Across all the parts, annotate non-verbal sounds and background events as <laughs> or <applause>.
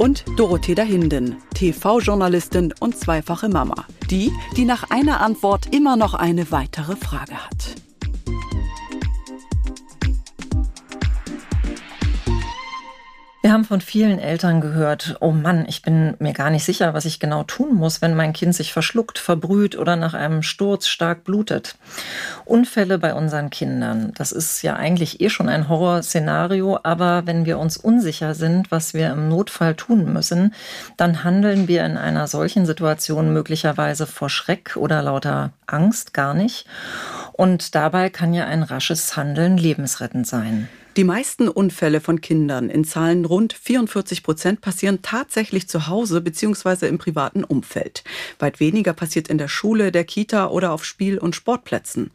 und Dorothea Hinden, TV-Journalistin und zweifache Mama. Die, die nach einer Antwort immer noch eine weitere Frage hat. Wir haben von vielen Eltern gehört, oh Mann, ich bin mir gar nicht sicher, was ich genau tun muss, wenn mein Kind sich verschluckt, verbrüht oder nach einem Sturz stark blutet. Unfälle bei unseren Kindern, das ist ja eigentlich eh schon ein Horrorszenario, aber wenn wir uns unsicher sind, was wir im Notfall tun müssen, dann handeln wir in einer solchen Situation möglicherweise vor Schreck oder lauter Angst gar nicht. Und dabei kann ja ein rasches Handeln lebensrettend sein. Die meisten Unfälle von Kindern, in Zahlen rund 44 Prozent, passieren tatsächlich zu Hause bzw. im privaten Umfeld. Weit weniger passiert in der Schule, der Kita oder auf Spiel- und Sportplätzen.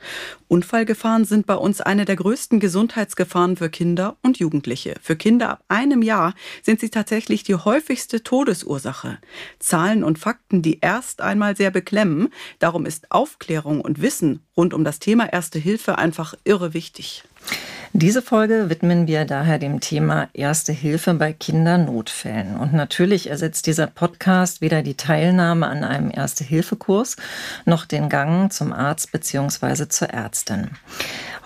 Unfallgefahren sind bei uns eine der größten Gesundheitsgefahren für Kinder und Jugendliche. Für Kinder ab einem Jahr sind sie tatsächlich die häufigste Todesursache. Zahlen und Fakten, die erst einmal sehr beklemmen. Darum ist Aufklärung und Wissen rund um das Thema Erste Hilfe einfach irre wichtig. Diese Folge widmen wir daher dem Thema Erste Hilfe bei Kindernotfällen. Und natürlich ersetzt dieser Podcast weder die Teilnahme an einem Erste-Hilfe-Kurs noch den Gang zum Arzt bzw. zur Ärztin.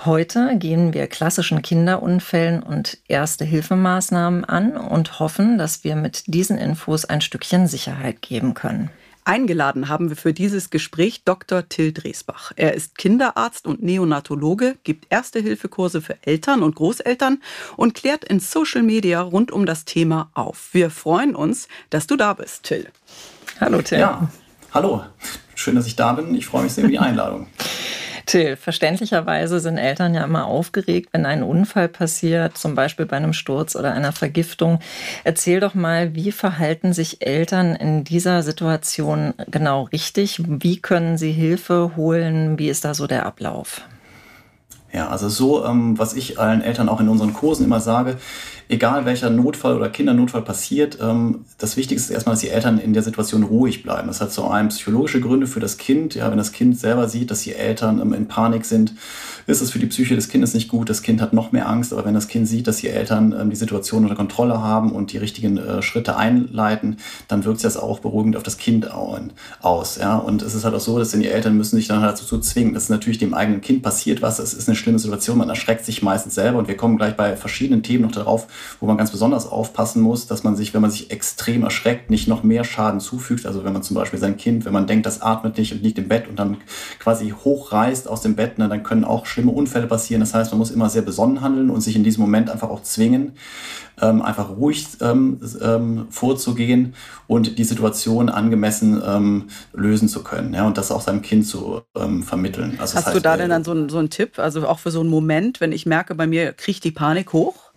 Heute gehen wir klassischen Kinderunfällen und Erste-Hilfemaßnahmen an und hoffen, dass wir mit diesen Infos ein Stückchen Sicherheit geben können. Eingeladen haben wir für dieses Gespräch Dr. Till Dresbach. Er ist Kinderarzt und Neonatologe, gibt Erste-Hilfe-Kurse für Eltern und Großeltern und klärt in Social Media rund um das Thema auf. Wir freuen uns, dass du da bist, Till. Hallo, Till. Ja, hallo. Schön, dass ich da bin. Ich freue mich sehr über die <laughs> Einladung. Till, verständlicherweise sind Eltern ja immer aufgeregt, wenn ein Unfall passiert, zum Beispiel bei einem Sturz oder einer Vergiftung. Erzähl doch mal, wie verhalten sich Eltern in dieser Situation genau richtig? Wie können sie Hilfe holen? Wie ist da so der Ablauf? Ja, also so, ähm, was ich allen Eltern auch in unseren Kursen immer sage, egal welcher Notfall oder Kindernotfall passiert, ähm, das Wichtigste ist erstmal, dass die Eltern in der Situation ruhig bleiben. Das hat so einen psychologische Gründe für das Kind. Ja, wenn das Kind selber sieht, dass die Eltern ähm, in Panik sind, ist es für die Psyche des Kindes nicht gut. Das Kind hat noch mehr Angst. Aber wenn das Kind sieht, dass die Eltern ähm, die Situation unter Kontrolle haben und die richtigen äh, Schritte einleiten, dann wirkt sich das auch beruhigend auf das Kind aus. Ja? Und es ist halt auch so, dass die Eltern müssen sich dann halt dazu zwingen. Das ist natürlich dem eigenen Kind passiert was. Es ist eine schlimme Situation. Man erschreckt sich meistens selber. Und wir kommen gleich bei verschiedenen Themen noch darauf, wo man ganz besonders aufpassen muss, dass man sich, wenn man sich extrem erschreckt, nicht noch mehr Schaden zufügt. Also wenn man zum Beispiel sein Kind, wenn man denkt, das atmet nicht und liegt im Bett und dann quasi hochreißt aus dem Bett, ne, dann können auch schlimme Unfälle passieren. Das heißt, man muss immer sehr besonnen handeln und sich in diesem Moment einfach auch zwingen, ähm, einfach ruhig ähm, ähm, vorzugehen und die Situation angemessen ähm, lösen zu können ja, und das auch seinem Kind zu ähm, vermitteln. Also Hast heißt, du da denn dann so, so einen Tipp, also auch für so einen Moment, wenn ich merke, bei mir kriegt die Panik hoch?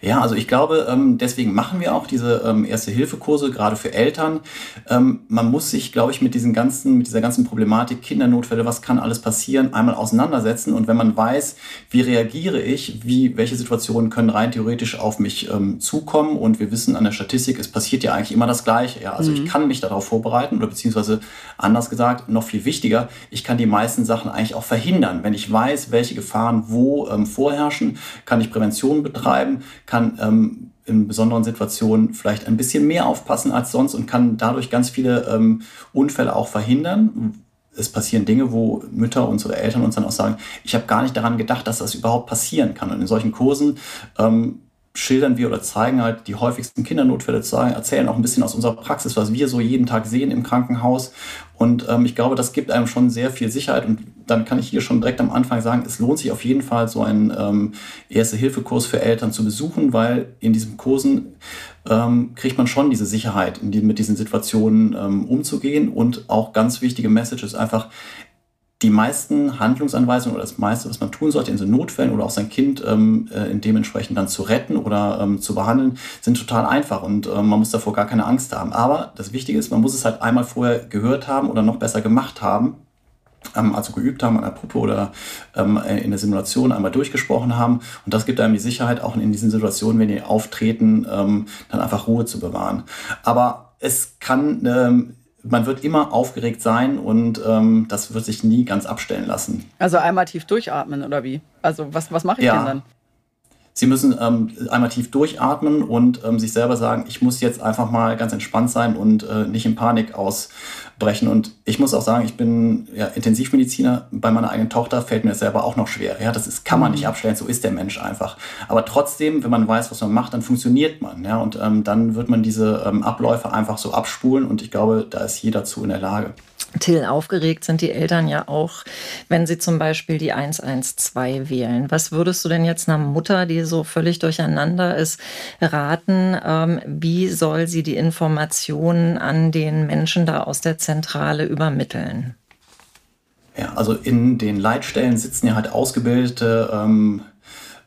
Ja, also ich glaube, ähm, deswegen machen wir auch diese ähm, Erste-Hilfe-Kurse, gerade für Eltern. Ähm, man muss sich, glaube ich, mit diesen ganzen, mit dieser ganzen Problematik Kindernotfälle, was kann alles passieren, einmal auseinandersetzen. Und wenn man weiß, wie reagiere ich, wie, welche Situationen können rein theoretisch auf mich zukommen und wir wissen an der Statistik, es passiert ja eigentlich immer das Gleiche. Ja, also mhm. ich kann mich darauf vorbereiten oder beziehungsweise anders gesagt, noch viel wichtiger, ich kann die meisten Sachen eigentlich auch verhindern. Wenn ich weiß, welche Gefahren wo vorherrschen, kann ich Prävention betreiben kann ähm, in besonderen Situationen vielleicht ein bisschen mehr aufpassen als sonst und kann dadurch ganz viele ähm, Unfälle auch verhindern. Es passieren Dinge, wo Mütter, unsere Eltern uns dann auch sagen, ich habe gar nicht daran gedacht, dass das überhaupt passieren kann. Und in solchen Kursen ähm, schildern wir oder zeigen halt die häufigsten Kindernotfälle, erzählen auch ein bisschen aus unserer Praxis, was wir so jeden Tag sehen im Krankenhaus. Und ähm, ich glaube, das gibt einem schon sehr viel Sicherheit. Und dann kann ich hier schon direkt am Anfang sagen, es lohnt sich auf jeden Fall, so einen ähm, Erste-Hilfe-Kurs für Eltern zu besuchen, weil in diesen Kursen ähm, kriegt man schon diese Sicherheit, die, mit diesen Situationen ähm, umzugehen. Und auch ganz wichtige Message ist einfach, die meisten Handlungsanweisungen oder das meiste, was man tun sollte in so Notfällen oder auch sein Kind ähm, äh, dementsprechend dann zu retten oder ähm, zu behandeln, sind total einfach und ähm, man muss davor gar keine Angst haben. Aber das Wichtige ist, man muss es halt einmal vorher gehört haben oder noch besser gemacht haben, also geübt haben an der Puppe oder ähm, in der Simulation einmal durchgesprochen haben. Und das gibt einem die Sicherheit, auch in diesen Situationen, wenn die auftreten, ähm, dann einfach Ruhe zu bewahren. Aber es kann ähm, man wird immer aufgeregt sein und ähm, das wird sich nie ganz abstellen lassen. Also einmal tief durchatmen oder wie? Also was, was mache ich ja. denn dann? Sie müssen ähm, einmal tief durchatmen und ähm, sich selber sagen, ich muss jetzt einfach mal ganz entspannt sein und äh, nicht in Panik ausbrechen. Und ich muss auch sagen, ich bin ja, Intensivmediziner. Bei meiner eigenen Tochter fällt mir das selber auch noch schwer. Ja, das ist, kann man nicht mhm. abstellen, so ist der Mensch einfach. Aber trotzdem, wenn man weiß, was man macht, dann funktioniert man. Ja, und ähm, dann wird man diese ähm, Abläufe einfach so abspulen und ich glaube, da ist jeder zu in der Lage. Till, aufgeregt sind die Eltern ja auch, wenn sie zum Beispiel die 112 wählen. Was würdest du denn jetzt einer Mutter, die so völlig durcheinander ist, raten? Ähm, wie soll sie die Informationen an den Menschen da aus der Zentrale übermitteln? Ja, also in den Leitstellen sitzen ja halt ausgebildete ähm,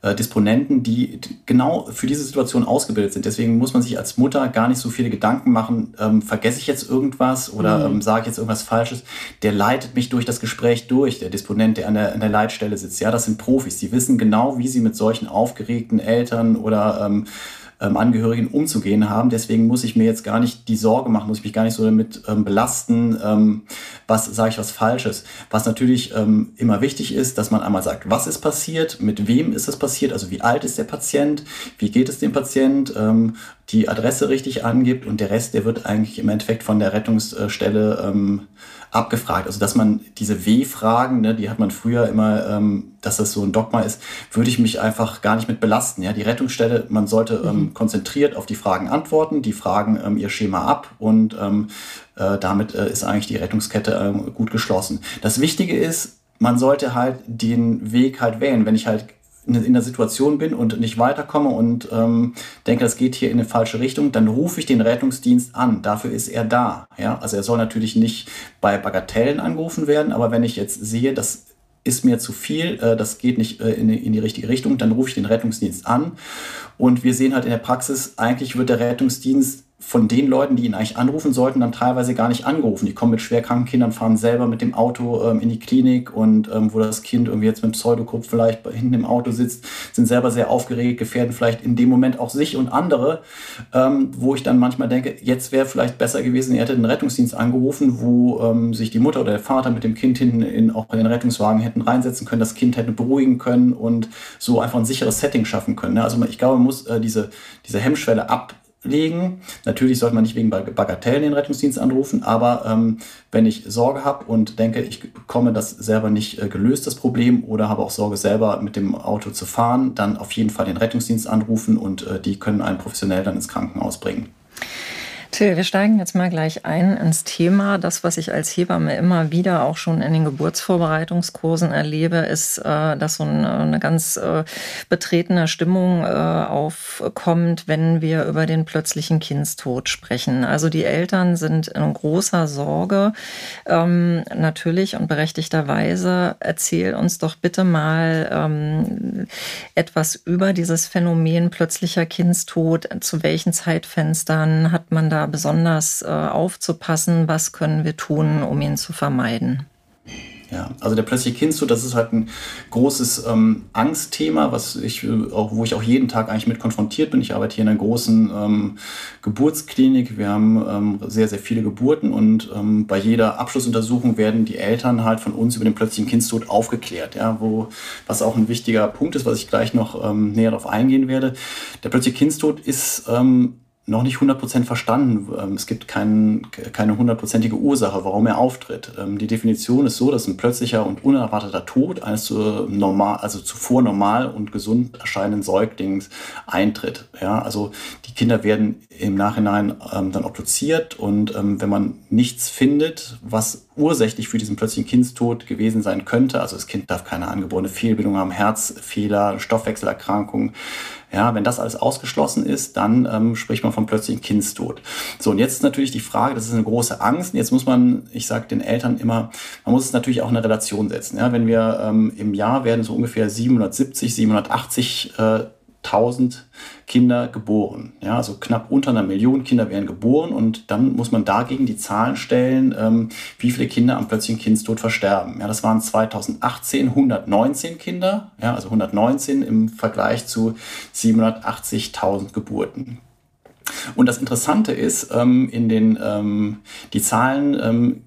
äh, Disponenten, die genau für diese Situation ausgebildet sind. Deswegen muss man sich als Mutter gar nicht so viele Gedanken machen, ähm, vergesse ich jetzt irgendwas oder mhm. ähm, sage ich jetzt irgendwas Falsches. Der leitet mich durch das Gespräch durch, der Disponent, der an der, an der Leitstelle sitzt. Ja, das sind Profis. Die wissen genau, wie sie mit solchen aufgeregten Eltern oder ähm, ähm, Angehörigen umzugehen haben. Deswegen muss ich mir jetzt gar nicht die Sorge machen, muss ich mich gar nicht so damit ähm, belasten, ähm, was sage ich was Falsches. Was natürlich ähm, immer wichtig ist, dass man einmal sagt, was ist passiert, mit wem ist es passiert, also wie alt ist der Patient, wie geht es dem Patient, ähm, die Adresse richtig angibt und der Rest, der wird eigentlich im Endeffekt von der Rettungsstelle ähm, abgefragt. Also dass man diese W-Fragen, ne, die hat man früher immer, ähm, dass das so ein Dogma ist, würde ich mich einfach gar nicht mit belasten. Ja, die Rettungsstelle, man sollte ähm, mhm. konzentriert auf die Fragen antworten, die fragen ähm, ihr Schema ab und ähm, äh, damit äh, ist eigentlich die Rettungskette äh, gut geschlossen. Das Wichtige ist, man sollte halt den Weg halt wählen. Wenn ich halt in der Situation bin und nicht weiterkomme und ähm, denke, das geht hier in eine falsche Richtung, dann rufe ich den Rettungsdienst an. Dafür ist er da. Ja? Also er soll natürlich nicht bei Bagatellen angerufen werden, aber wenn ich jetzt sehe, das ist mir zu viel, äh, das geht nicht äh, in, in die richtige Richtung, dann rufe ich den Rettungsdienst an. Und wir sehen halt in der Praxis, eigentlich wird der Rettungsdienst von den Leuten, die ihn eigentlich anrufen sollten, dann teilweise gar nicht angerufen. Die kommen mit schwerkranken Kindern, fahren selber mit dem Auto ähm, in die Klinik und ähm, wo das Kind irgendwie jetzt mit Pseudokrupp vielleicht hinten im Auto sitzt, sind selber sehr aufgeregt, gefährden vielleicht in dem Moment auch sich und andere, ähm, wo ich dann manchmal denke, jetzt wäre vielleicht besser gewesen, ihr hättet den Rettungsdienst angerufen, wo ähm, sich die Mutter oder der Vater mit dem Kind hinten in, auch in den Rettungswagen hätten reinsetzen können, das Kind hätte beruhigen können und so einfach ein sicheres Setting schaffen können. Ne? Also ich glaube, man muss äh, diese, diese Hemmschwelle ab legen. Natürlich sollte man nicht wegen Bagatellen den Rettungsdienst anrufen, aber ähm, wenn ich Sorge habe und denke, ich bekomme das selber nicht äh, gelöst, das Problem, oder habe auch Sorge, selber mit dem Auto zu fahren, dann auf jeden Fall den Rettungsdienst anrufen und äh, die können einen professionell dann ins Krankenhaus bringen. Till, wir steigen jetzt mal gleich ein ins Thema. Das, was ich als Hebamme immer wieder auch schon in den Geburtsvorbereitungskursen erlebe, ist, äh, dass so eine ganz äh, betretene Stimmung äh, aufkommt, wenn wir über den plötzlichen Kindstod sprechen. Also die Eltern sind in großer Sorge. Ähm, natürlich und berechtigterweise erzähl uns doch bitte mal ähm, etwas über dieses Phänomen plötzlicher Kindstod. Zu welchen Zeitfenstern hat man da besonders äh, aufzupassen? Was können wir tun, um ihn zu vermeiden? Ja, also der plötzliche Kindstod, das ist halt ein großes ähm, Angstthema, was ich auch, wo ich auch jeden Tag eigentlich mit konfrontiert bin. Ich arbeite hier in einer großen ähm, Geburtsklinik. Wir haben ähm, sehr, sehr viele Geburten und ähm, bei jeder Abschlussuntersuchung werden die Eltern halt von uns über den plötzlichen Kindstod aufgeklärt. Ja, wo, was auch ein wichtiger Punkt ist, was ich gleich noch ähm, näher darauf eingehen werde. Der plötzliche Kindstod ist ähm, noch nicht 100% verstanden. Ähm, es gibt kein, keine hundertprozentige Ursache, warum er auftritt. Ähm, die Definition ist so, dass ein plötzlicher und unerwarteter Tod eines zu normal, also zuvor normal und gesund erscheinenden Säuglings eintritt. Ja, also die Kinder werden im Nachhinein ähm, dann obduziert und ähm, wenn man nichts findet, was ursächlich für diesen plötzlichen Kindstod gewesen sein könnte, also das Kind darf keine angeborene Fehlbildung haben, Herzfehler, Stoffwechselerkrankungen, Ja, wenn das alles ausgeschlossen ist, dann ähm, spricht man von plötzlichen Kindstod. So, und jetzt ist natürlich die Frage, das ist eine große Angst. Und jetzt muss man, ich sage den Eltern immer, man muss es natürlich auch in eine Relation setzen. Ja, wenn wir ähm, im Jahr werden so ungefähr 770, 780 äh, 1000 Kinder geboren. Ja, also knapp unter einer Million Kinder werden geboren und dann muss man dagegen die Zahlen stellen, ähm, wie viele Kinder am plötzlichen Kindstod versterben. Ja, das waren 2018 119 Kinder, ja, also 119 im Vergleich zu 780.000 Geburten. Und das Interessante ist, ähm, in den, ähm, die Zahlen ähm,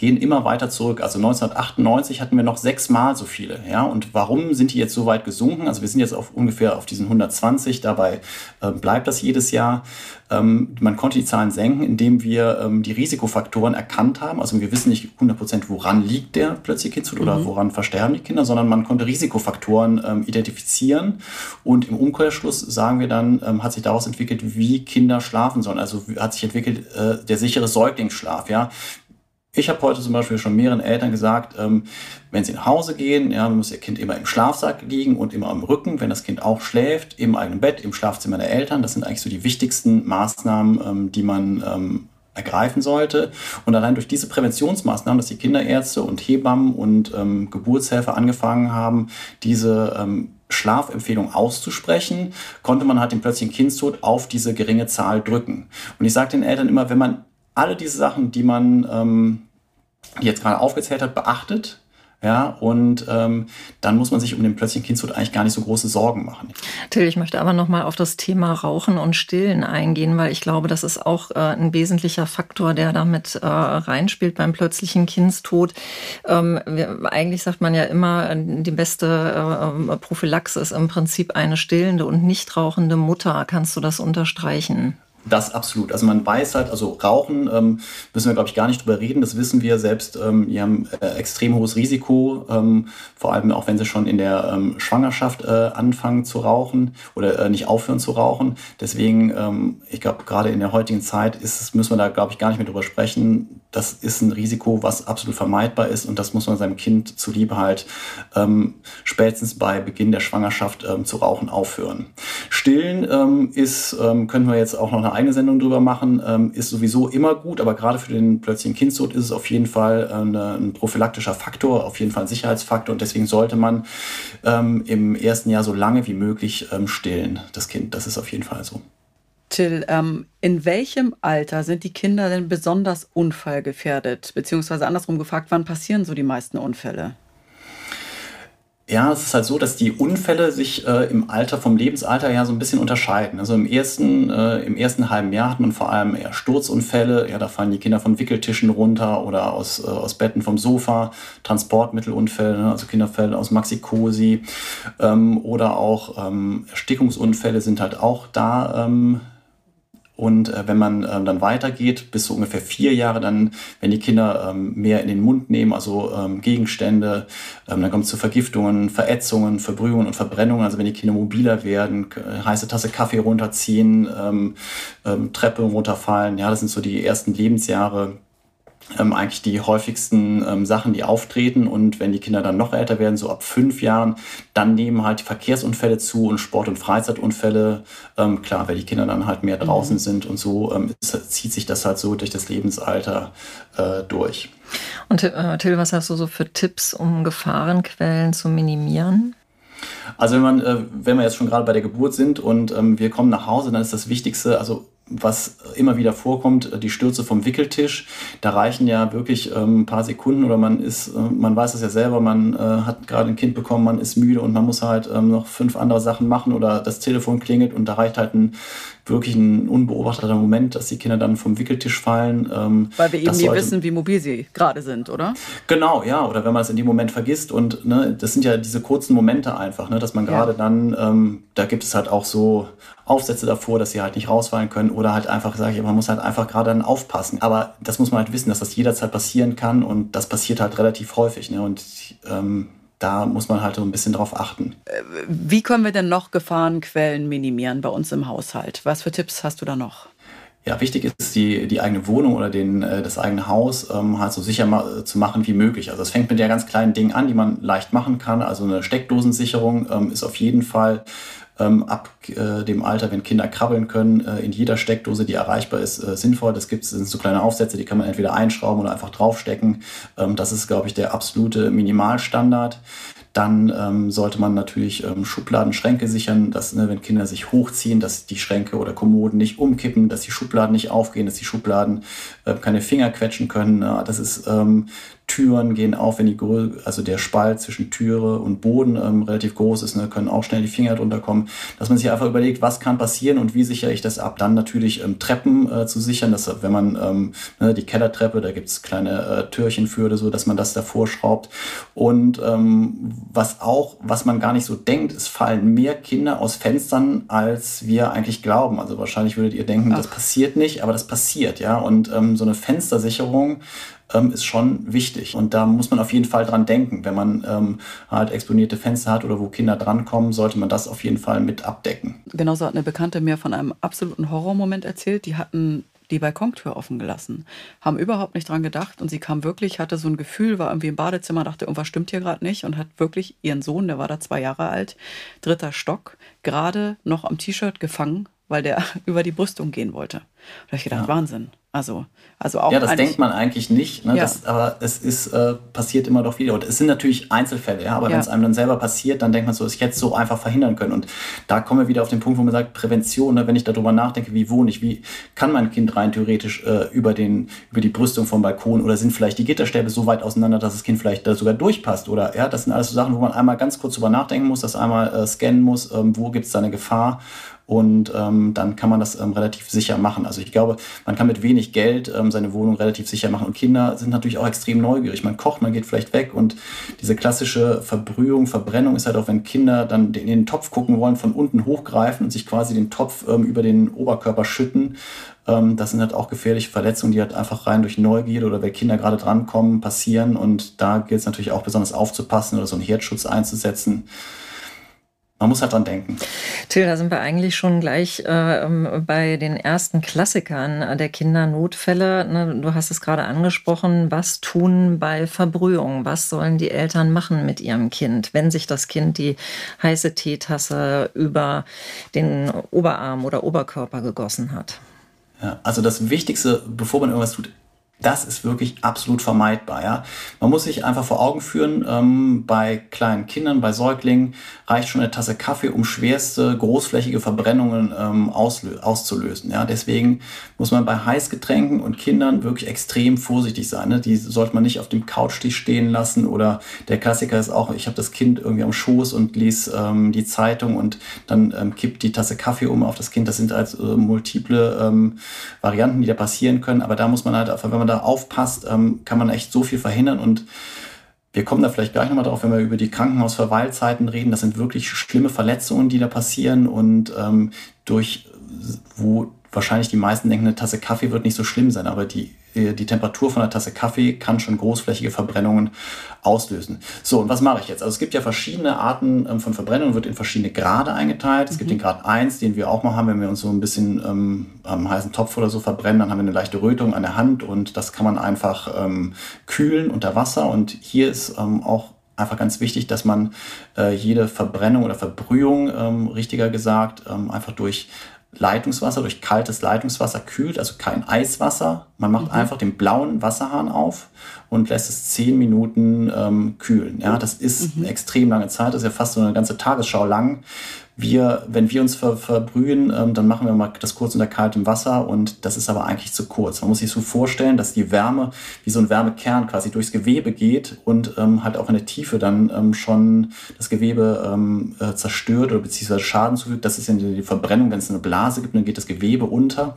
gehen immer weiter zurück. Also 1998 hatten wir noch sechsmal so viele. Ja? Und warum sind die jetzt so weit gesunken? Also wir sind jetzt auf ungefähr auf diesen 120, dabei äh, bleibt das jedes Jahr. Ähm, man konnte die Zahlen senken, indem wir ähm, die Risikofaktoren erkannt haben. Also wir wissen nicht 100 Prozent, woran liegt der plötzliche Kindstod mhm. oder woran versterben die Kinder, sondern man konnte Risikofaktoren ähm, identifizieren. Und im Umkehrschluss sagen wir dann, ähm, hat sich daraus entwickelt, wie Kinder schlafen sollen. Also hat sich entwickelt äh, der sichere Säuglingsschlaf. Ja? Ich habe heute zum Beispiel schon mehreren Eltern gesagt, ähm, wenn sie nach Hause gehen, ja, muss ihr Kind immer im Schlafsack liegen und immer am Rücken, wenn das Kind auch schläft, im eigenen Bett, im Schlafzimmer der Eltern. Das sind eigentlich so die wichtigsten Maßnahmen, ähm, die man ähm, ergreifen sollte. Und allein durch diese Präventionsmaßnahmen, dass die Kinderärzte und Hebammen und ähm, Geburtshelfer angefangen haben, diese ähm, Schlafempfehlung auszusprechen, konnte man halt den plötzlichen Kindstod auf diese geringe Zahl drücken. Und ich sage den Eltern immer, wenn man alle diese Sachen, die man ähm, jetzt gerade aufgezählt hat, beachtet, ja, und ähm, dann muss man sich um den plötzlichen Kindstod eigentlich gar nicht so große Sorgen machen. Till, ich möchte aber nochmal auf das Thema Rauchen und Stillen eingehen, weil ich glaube, das ist auch äh, ein wesentlicher Faktor, der damit äh, reinspielt beim plötzlichen Kindstod. Ähm, wir, eigentlich sagt man ja immer, die beste äh, Prophylaxe ist im Prinzip eine stillende und nicht rauchende Mutter. Kannst du das unterstreichen? Das absolut. Also man weiß halt, also Rauchen ähm, müssen wir, glaube ich, gar nicht drüber reden. Das wissen wir selbst. Ähm, die haben äh, extrem hohes Risiko, ähm, vor allem auch wenn sie schon in der ähm, Schwangerschaft äh, anfangen zu rauchen oder äh, nicht aufhören zu rauchen. Deswegen, ähm, ich glaube, gerade in der heutigen Zeit ist, müssen wir da, glaube ich, gar nicht mehr drüber sprechen. Das ist ein Risiko, was absolut vermeidbar ist und das muss man seinem Kind zuliebe halt ähm, spätestens bei Beginn der Schwangerschaft ähm, zu rauchen aufhören. Stillen ähm, ist, ähm, können wir jetzt auch noch eine eigene Sendung drüber machen, ähm, ist sowieso immer gut, aber gerade für den plötzlichen Kindstod ist es auf jeden Fall äh, eine, ein prophylaktischer Faktor, auf jeden Fall ein Sicherheitsfaktor und deswegen sollte man ähm, im ersten Jahr so lange wie möglich ähm, stillen, das Kind. Das ist auf jeden Fall so. Till, ähm, in welchem Alter sind die Kinder denn besonders unfallgefährdet? Beziehungsweise andersrum gefragt, wann passieren so die meisten Unfälle? Ja, es ist halt so, dass die Unfälle sich äh, im Alter vom Lebensalter ja so ein bisschen unterscheiden. Also im ersten, äh, im ersten halben Jahr hat man vor allem eher Sturzunfälle. Ja, da fallen die Kinder von Wickeltischen runter oder aus, äh, aus Betten vom Sofa, Transportmittelunfälle, ne? also Kinderfälle aus Maxikosi ähm, oder auch ähm, Erstickungsunfälle sind halt auch da ähm, und äh, wenn man ähm, dann weitergeht, bis so ungefähr vier Jahre, dann, wenn die Kinder ähm, mehr in den Mund nehmen, also ähm, Gegenstände, ähm, dann kommt es zu Vergiftungen, Verätzungen, Verbrühungen und Verbrennungen. Also wenn die Kinder mobiler werden, heiße Tasse Kaffee runterziehen, ähm, ähm, Treppe runterfallen, ja, das sind so die ersten Lebensjahre ähm, eigentlich die häufigsten ähm, Sachen, die auftreten. Und wenn die Kinder dann noch älter werden, so ab fünf Jahren, dann nehmen halt die Verkehrsunfälle zu und Sport- und Freizeitunfälle. Ähm, klar, weil die Kinder dann halt mehr draußen mhm. sind und so ähm, zieht sich das halt so durch das Lebensalter äh, durch. Und äh, Till, was hast du so für Tipps, um Gefahrenquellen zu minimieren? Also wenn man, äh, wenn wir jetzt schon gerade bei der Geburt sind und ähm, wir kommen nach Hause, dann ist das Wichtigste, also was immer wieder vorkommt, die Stürze vom Wickeltisch. Da reichen ja wirklich ähm, ein paar Sekunden oder man ist, äh, man weiß es ja selber, man äh, hat gerade ein Kind bekommen, man ist müde und man muss halt ähm, noch fünf andere Sachen machen oder das Telefon klingelt und da reicht halt ein wirklich ein unbeobachteter Moment, dass die Kinder dann vom Wickeltisch fallen. Ähm, Weil wir eben nie wissen, wie mobil sie gerade sind, oder? Genau, ja. Oder wenn man es in dem Moment vergisst und ne, das sind ja diese kurzen Momente einfach, ne, dass man gerade ja. dann, ähm, da gibt es halt auch so Aufsätze davor, dass sie halt nicht rausfallen können oder halt einfach, sage ich, man muss halt einfach gerade dann aufpassen. Aber das muss man halt wissen, dass das jederzeit passieren kann und das passiert halt relativ häufig. Ne? Und ähm, da muss man halt so ein bisschen drauf achten. Wie können wir denn noch Gefahrenquellen minimieren bei uns im Haushalt? Was für Tipps hast du da noch? Ja, wichtig ist, die, die eigene Wohnung oder den, äh, das eigene Haus ähm, halt so sicher ma zu machen wie möglich. Also es fängt mit der ganz kleinen Dingen an, die man leicht machen kann. Also eine Steckdosensicherung ähm, ist auf jeden Fall ähm, ab äh, dem Alter, wenn Kinder krabbeln können, äh, in jeder Steckdose, die erreichbar ist, äh, sinnvoll. Das gibt es so kleine Aufsätze, die kann man entweder einschrauben oder einfach draufstecken. Ähm, das ist, glaube ich, der absolute Minimalstandard. Dann ähm, sollte man natürlich ähm, Schubladen, Schränke sichern, dass, ne, wenn Kinder sich hochziehen, dass die Schränke oder Kommoden nicht umkippen, dass die Schubladen nicht aufgehen, dass die Schubladen äh, keine Finger quetschen können. Ja, das ist ähm, Türen gehen auf, wenn die also der Spalt zwischen Türe und Boden ähm, relativ groß ist, ne, können auch schnell die Finger drunter kommen. Dass man sich einfach überlegt, was kann passieren und wie sichere ich das ab. Dann natürlich ähm, Treppen äh, zu sichern, dass wenn man ähm, ne, die Kellertreppe, da gibt's kleine äh, Türchen für oder so, dass man das davor schraubt. Und ähm, was auch, was man gar nicht so denkt, es fallen mehr Kinder aus Fenstern, als wir eigentlich glauben. Also wahrscheinlich würdet ihr denken, Ach. das passiert nicht, aber das passiert, ja. Und ähm, so eine Fenstersicherung ähm, ist schon wichtig. Und da muss man auf jeden Fall dran denken. Wenn man ähm, halt exponierte Fenster hat oder wo Kinder drankommen, sollte man das auf jeden Fall mit abdecken. Genauso hat eine Bekannte mir von einem absoluten Horrormoment erzählt. Die hatten die Balkontür offen gelassen, haben überhaupt nicht dran gedacht und sie kam wirklich, hatte so ein Gefühl, war irgendwie im Badezimmer, dachte, irgendwas stimmt hier gerade nicht und hat wirklich ihren Sohn, der war da zwei Jahre alt, dritter Stock, gerade noch am T-Shirt gefangen, weil der <laughs> über die Brüstung gehen wollte. Da habe ich gedacht, ja. Wahnsinn. Also, also auch ja, das denkt man eigentlich nicht, ne? Ja. Das, aber es ist äh, passiert immer doch wieder. Und es sind natürlich Einzelfälle, ja, aber ja. wenn es einem dann selber passiert, dann denkt man so, es hätte so einfach verhindern können. Und da kommen wir wieder auf den Punkt, wo man sagt, Prävention, ne? wenn ich darüber nachdenke, wie wohne ich, wie kann mein Kind rein theoretisch äh, über, den, über die Brüstung vom Balkon oder sind vielleicht die Gitterstäbe so weit auseinander, dass das Kind vielleicht da sogar durchpasst oder ja, das sind alles so Sachen, wo man einmal ganz kurz drüber nachdenken muss, das einmal äh, scannen muss, ähm, wo gibt es da eine Gefahr und ähm, dann kann man das ähm, relativ sicher machen. Also ich glaube, man kann mit wenig Geld ähm, seine Wohnung relativ sicher machen und Kinder sind natürlich auch extrem neugierig. Man kocht, man geht vielleicht weg und diese klassische Verbrühung, Verbrennung ist halt auch, wenn Kinder dann in den Topf gucken wollen, von unten hochgreifen und sich quasi den Topf ähm, über den Oberkörper schütten. Ähm, das sind halt auch gefährliche Verletzungen, die halt einfach rein durch Neugierde oder wenn Kinder gerade drankommen, passieren und da gilt es natürlich auch besonders aufzupassen oder so einen Herdschutz einzusetzen man muss halt dran denken. Till, da sind wir eigentlich schon gleich äh, ähm, bei den ersten Klassikern der Kindernotfälle. Ne, du hast es gerade angesprochen. Was tun bei Verbrühung? Was sollen die Eltern machen mit ihrem Kind, wenn sich das Kind die heiße Teetasse über den Oberarm oder Oberkörper gegossen hat? Ja, also das Wichtigste, bevor man irgendwas tut, das ist wirklich absolut vermeidbar. Ja? Man muss sich einfach vor Augen führen, ähm, bei kleinen Kindern, bei Säuglingen reicht schon eine Tasse Kaffee, um schwerste, großflächige Verbrennungen ähm, auszulösen. Ja? Deswegen muss man bei Heißgetränken und Kindern wirklich extrem vorsichtig sein. Ne? Die sollte man nicht auf dem Couchtisch stehen lassen oder der Klassiker ist auch, ich habe das Kind irgendwie am Schoß und lese ähm, die Zeitung und dann ähm, kippt die Tasse Kaffee um auf das Kind. Das sind also multiple ähm, Varianten, die da passieren können. Aber da muss man halt, wenn man da aufpasst, ähm, kann man echt so viel verhindern. Und wir kommen da vielleicht gleich nochmal drauf, wenn wir über die Krankenhausverweilzeiten reden. Das sind wirklich schlimme Verletzungen, die da passieren. Und ähm, durch, wo wahrscheinlich die meisten denken, eine Tasse Kaffee wird nicht so schlimm sein, aber die die Temperatur von einer Tasse Kaffee kann schon großflächige Verbrennungen auslösen. So, und was mache ich jetzt? Also es gibt ja verschiedene Arten ähm, von Verbrennungen, wird in verschiedene Grade eingeteilt. Es mhm. gibt den Grad 1, den wir auch mal haben, wenn wir uns so ein bisschen ähm, am heißen Topf oder so verbrennen, dann haben wir eine leichte Rötung an der Hand und das kann man einfach ähm, kühlen unter Wasser. Und hier ist ähm, auch einfach ganz wichtig, dass man äh, jede Verbrennung oder Verbrühung, ähm, richtiger gesagt, ähm, einfach durch Leitungswasser, durch kaltes Leitungswasser kühlt, also kein Eiswasser. Man macht mhm. einfach den blauen Wasserhahn auf und lässt es zehn Minuten ähm, kühlen. Ja, das ist mhm. eine extrem lange Zeit, das ist ja fast so eine ganze Tagesschau lang wir, wenn wir uns ver, verbrühen, ähm, dann machen wir mal das kurz unter kaltem Wasser und das ist aber eigentlich zu kurz. Man muss sich so vorstellen, dass die Wärme wie so ein Wärmekern quasi durchs Gewebe geht und ähm, halt auch in der Tiefe dann ähm, schon das Gewebe ähm, äh, zerstört oder beziehungsweise Schaden zufügt. Das ist ja die Verbrennung, wenn es eine Blase gibt, dann geht das Gewebe unter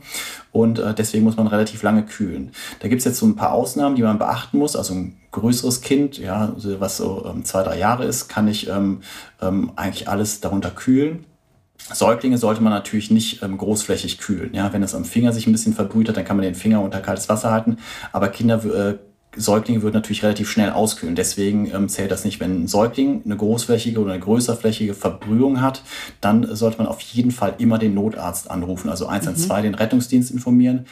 und äh, deswegen muss man relativ lange kühlen. Da gibt es jetzt so ein paar Ausnahmen, die man beachten muss. Also ein größeres Kind, ja, was so ähm, zwei, drei Jahre ist, kann ich ähm, ähm, eigentlich alles darunter kühlen. Säuglinge sollte man natürlich nicht ähm, großflächig kühlen. Ja? Wenn es am Finger sich ein bisschen verbrüht hat, dann kann man den Finger unter kaltes Wasser halten. Aber Kinder äh, Säuglinge würden natürlich relativ schnell auskühlen. Deswegen ähm, zählt das nicht. Wenn ein Säugling eine großflächige oder eine größerflächige Verbrühung hat, dann sollte man auf jeden Fall immer den Notarzt anrufen, also 112, mhm. den Rettungsdienst informieren,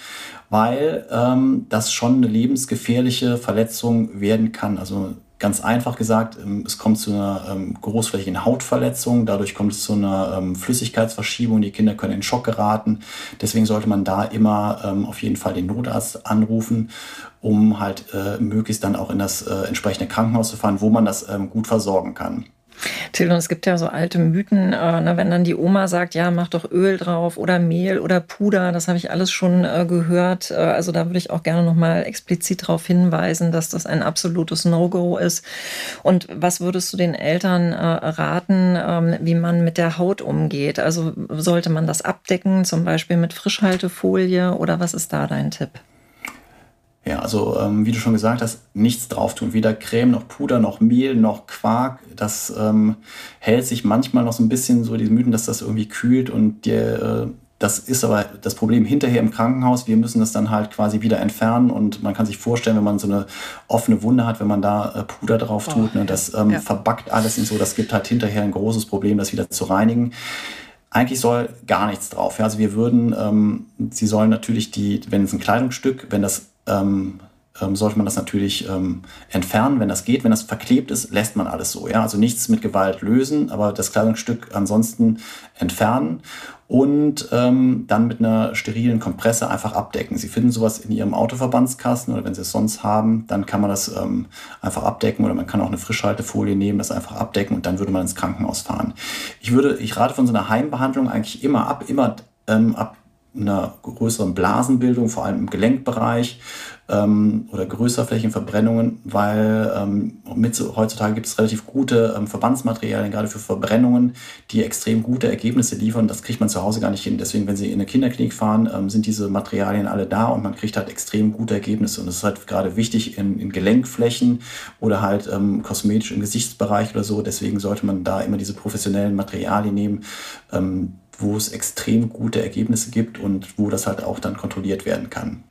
weil ähm, das schon eine lebensgefährliche Verletzung werden kann. Also Ganz einfach gesagt, ähm, es kommt zu einer ähm, großflächigen Hautverletzung, dadurch kommt es zu einer ähm, Flüssigkeitsverschiebung, die Kinder können in Schock geraten. Deswegen sollte man da immer auf jeden Fall den Notarzt anrufen, um halt äh, möglichst dann auch in das äh, entsprechende Krankenhaus zu fahren, wo man das gut versorgen kann. Till, und es gibt ja so alte Mythen, äh, ne, wenn dann die Oma sagt, ja, mach doch Öl drauf oder Mehl oder Puder, das habe ich alles schon äh, gehört. Äh, also da würde ich auch gerne nochmal explizit darauf hinweisen, dass das ein absolutes No-Go ist. Und was würdest du den Eltern äh, raten, ähm, wie man mit der Haut umgeht? Also sollte man das abdecken, zum Beispiel mit Frischhaltefolie oder was ist da dein Tipp? Ja, also ähm, wie du schon gesagt hast, nichts drauf tun. Weder Creme noch Puder noch Mehl noch Quark. Das ähm, hält sich manchmal noch so ein bisschen so die Mythen, dass das irgendwie kühlt und der, äh, das ist aber das Problem hinterher im Krankenhaus. Wir müssen das dann halt quasi wieder entfernen und man kann sich vorstellen, wenn man so eine offene Wunde hat, wenn man da äh, Puder drauf tut, oh, ne, das ähm, ja. verbackt alles und so. Das gibt halt hinterher ein großes Problem, das wieder zu reinigen eigentlich soll gar nichts drauf. Also wir würden, ähm, sie sollen natürlich die, wenn es ein Kleidungsstück, wenn das ähm, ähm, sollte man das natürlich ähm, entfernen, wenn das geht. Wenn das verklebt ist, lässt man alles so. Ja? Also nichts mit Gewalt lösen, aber das Kleidungsstück ansonsten entfernen und ähm, dann mit einer sterilen Kompresse einfach abdecken. Sie finden sowas in Ihrem Autoverbandskasten oder wenn Sie es sonst haben, dann kann man das ähm, einfach abdecken oder man kann auch eine Frischhaltefolie nehmen, das einfach abdecken und dann würde man ins Krankenhaus fahren. Ich würde, ich rate von so einer Heimbehandlung eigentlich immer ab, immer ähm, ab einer größeren Blasenbildung, vor allem im Gelenkbereich ähm, oder Größerflächenverbrennungen, weil ähm, mit, heutzutage gibt es relativ gute ähm, Verbandsmaterialien, gerade für Verbrennungen, die extrem gute Ergebnisse liefern. Das kriegt man zu Hause gar nicht hin. Deswegen, wenn Sie in eine Kinderklinik fahren, ähm, sind diese Materialien alle da und man kriegt halt extrem gute Ergebnisse. Und das ist halt gerade wichtig in, in Gelenkflächen oder halt ähm, kosmetisch im Gesichtsbereich oder so. Deswegen sollte man da immer diese professionellen Materialien nehmen ähm, wo es extrem gute Ergebnisse gibt und wo das halt auch dann kontrolliert werden kann.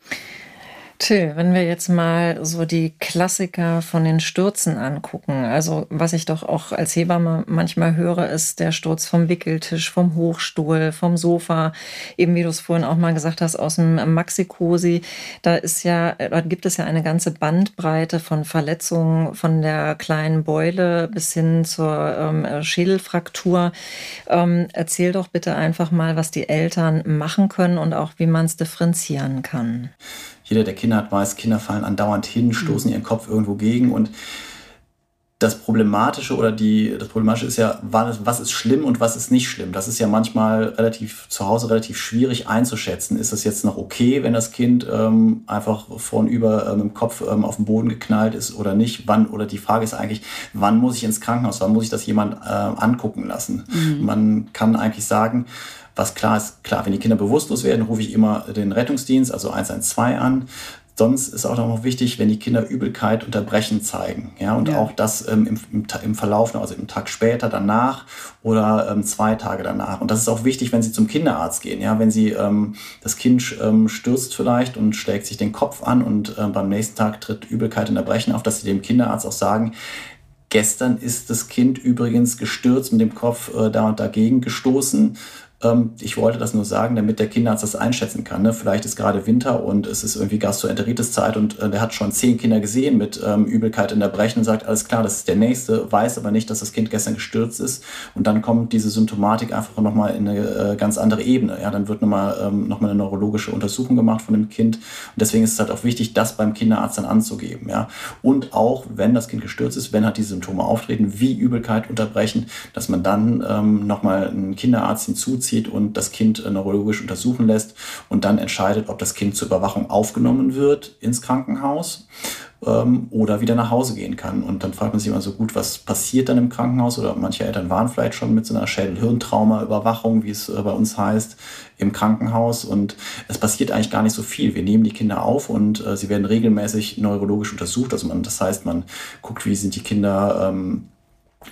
Till, wenn wir jetzt mal so die Klassiker von den Stürzen angucken, also was ich doch auch als Hebamme manchmal höre, ist der Sturz vom Wickeltisch, vom Hochstuhl, vom Sofa, eben wie du es vorhin auch mal gesagt hast, aus dem Maxi-Cosi. Da ist ja, da gibt es ja eine ganze Bandbreite von Verletzungen, von der kleinen Beule bis hin zur ähm, Schädelfraktur. Ähm, erzähl doch bitte einfach mal, was die Eltern machen können und auch wie man es differenzieren kann jeder, der Kinder hat, weiß, Kinder fallen andauernd hin, stoßen mhm. ihren Kopf irgendwo gegen und das Problematische oder die, das Problematische ist ja, was ist schlimm und was ist nicht schlimm. Das ist ja manchmal relativ zu Hause relativ schwierig einzuschätzen. Ist das jetzt noch okay, wenn das Kind ähm, einfach vornüber ähm, im Kopf ähm, auf den Boden geknallt ist oder nicht? Wann, oder die Frage ist eigentlich, wann muss ich ins Krankenhaus? Wann muss ich das jemand äh, angucken lassen? Mhm. Man kann eigentlich sagen, was klar ist, klar, wenn die Kinder bewusstlos werden, rufe ich immer den Rettungsdienst, also 112 an. Sonst ist auch noch wichtig, wenn die Kinder Übelkeit unterbrechen zeigen. Ja, und ja. auch das ähm, im, im, im, Verlauf, also im Tag später, danach oder ähm, zwei Tage danach. Und das ist auch wichtig, wenn sie zum Kinderarzt gehen. Ja, wenn sie ähm, das Kind ähm, stürzt vielleicht und schlägt sich den Kopf an und äh, beim nächsten Tag tritt Übelkeit und Erbrechen auf, dass sie dem Kinderarzt auch sagen, Gestern ist das Kind übrigens gestürzt mit dem Kopf äh, da und dagegen gestoßen. Ähm, ich wollte das nur sagen, damit der Kinderarzt das einschätzen kann. Ne? Vielleicht ist gerade Winter und es ist irgendwie Gastroenteritis-Zeit und äh, der hat schon zehn Kinder gesehen mit ähm, Übelkeit in der Brechen und sagt, alles klar, das ist der Nächste, weiß aber nicht, dass das Kind gestern gestürzt ist. Und dann kommt diese Symptomatik einfach nochmal in eine äh, ganz andere Ebene. Ja? Dann wird nochmal ähm, noch eine neurologische Untersuchung gemacht von dem Kind. Und deswegen ist es halt auch wichtig, das beim Kinderarzt dann anzugeben. Ja? Und auch, wenn das Kind gestürzt ist, wenn halt die Symptome auftreten, wie Übelkeit unterbrechen, dass man dann nochmal einen Kinderarzt hinzuzieht, heranzieht und das Kind äh, neurologisch untersuchen lässt und dann entscheidet, ob das Kind zur Überwachung aufgenommen wird ins Krankenhaus ähm, oder wieder nach Hause gehen kann. Und dann fragt man sich immer so gut, was passiert dann im Krankenhaus? Oder manche Eltern waren vielleicht schon mit so einer Schädel-Hirntrauma-Überwachung, wie es äh, bei uns heißt, im Krankenhaus. Und es passiert eigentlich gar nicht so viel. Wir nehmen die Kinder auf und äh, sie werden regelmäßig neurologisch untersucht. Also man, das heißt, man guckt, wie sind die Kinder ähm,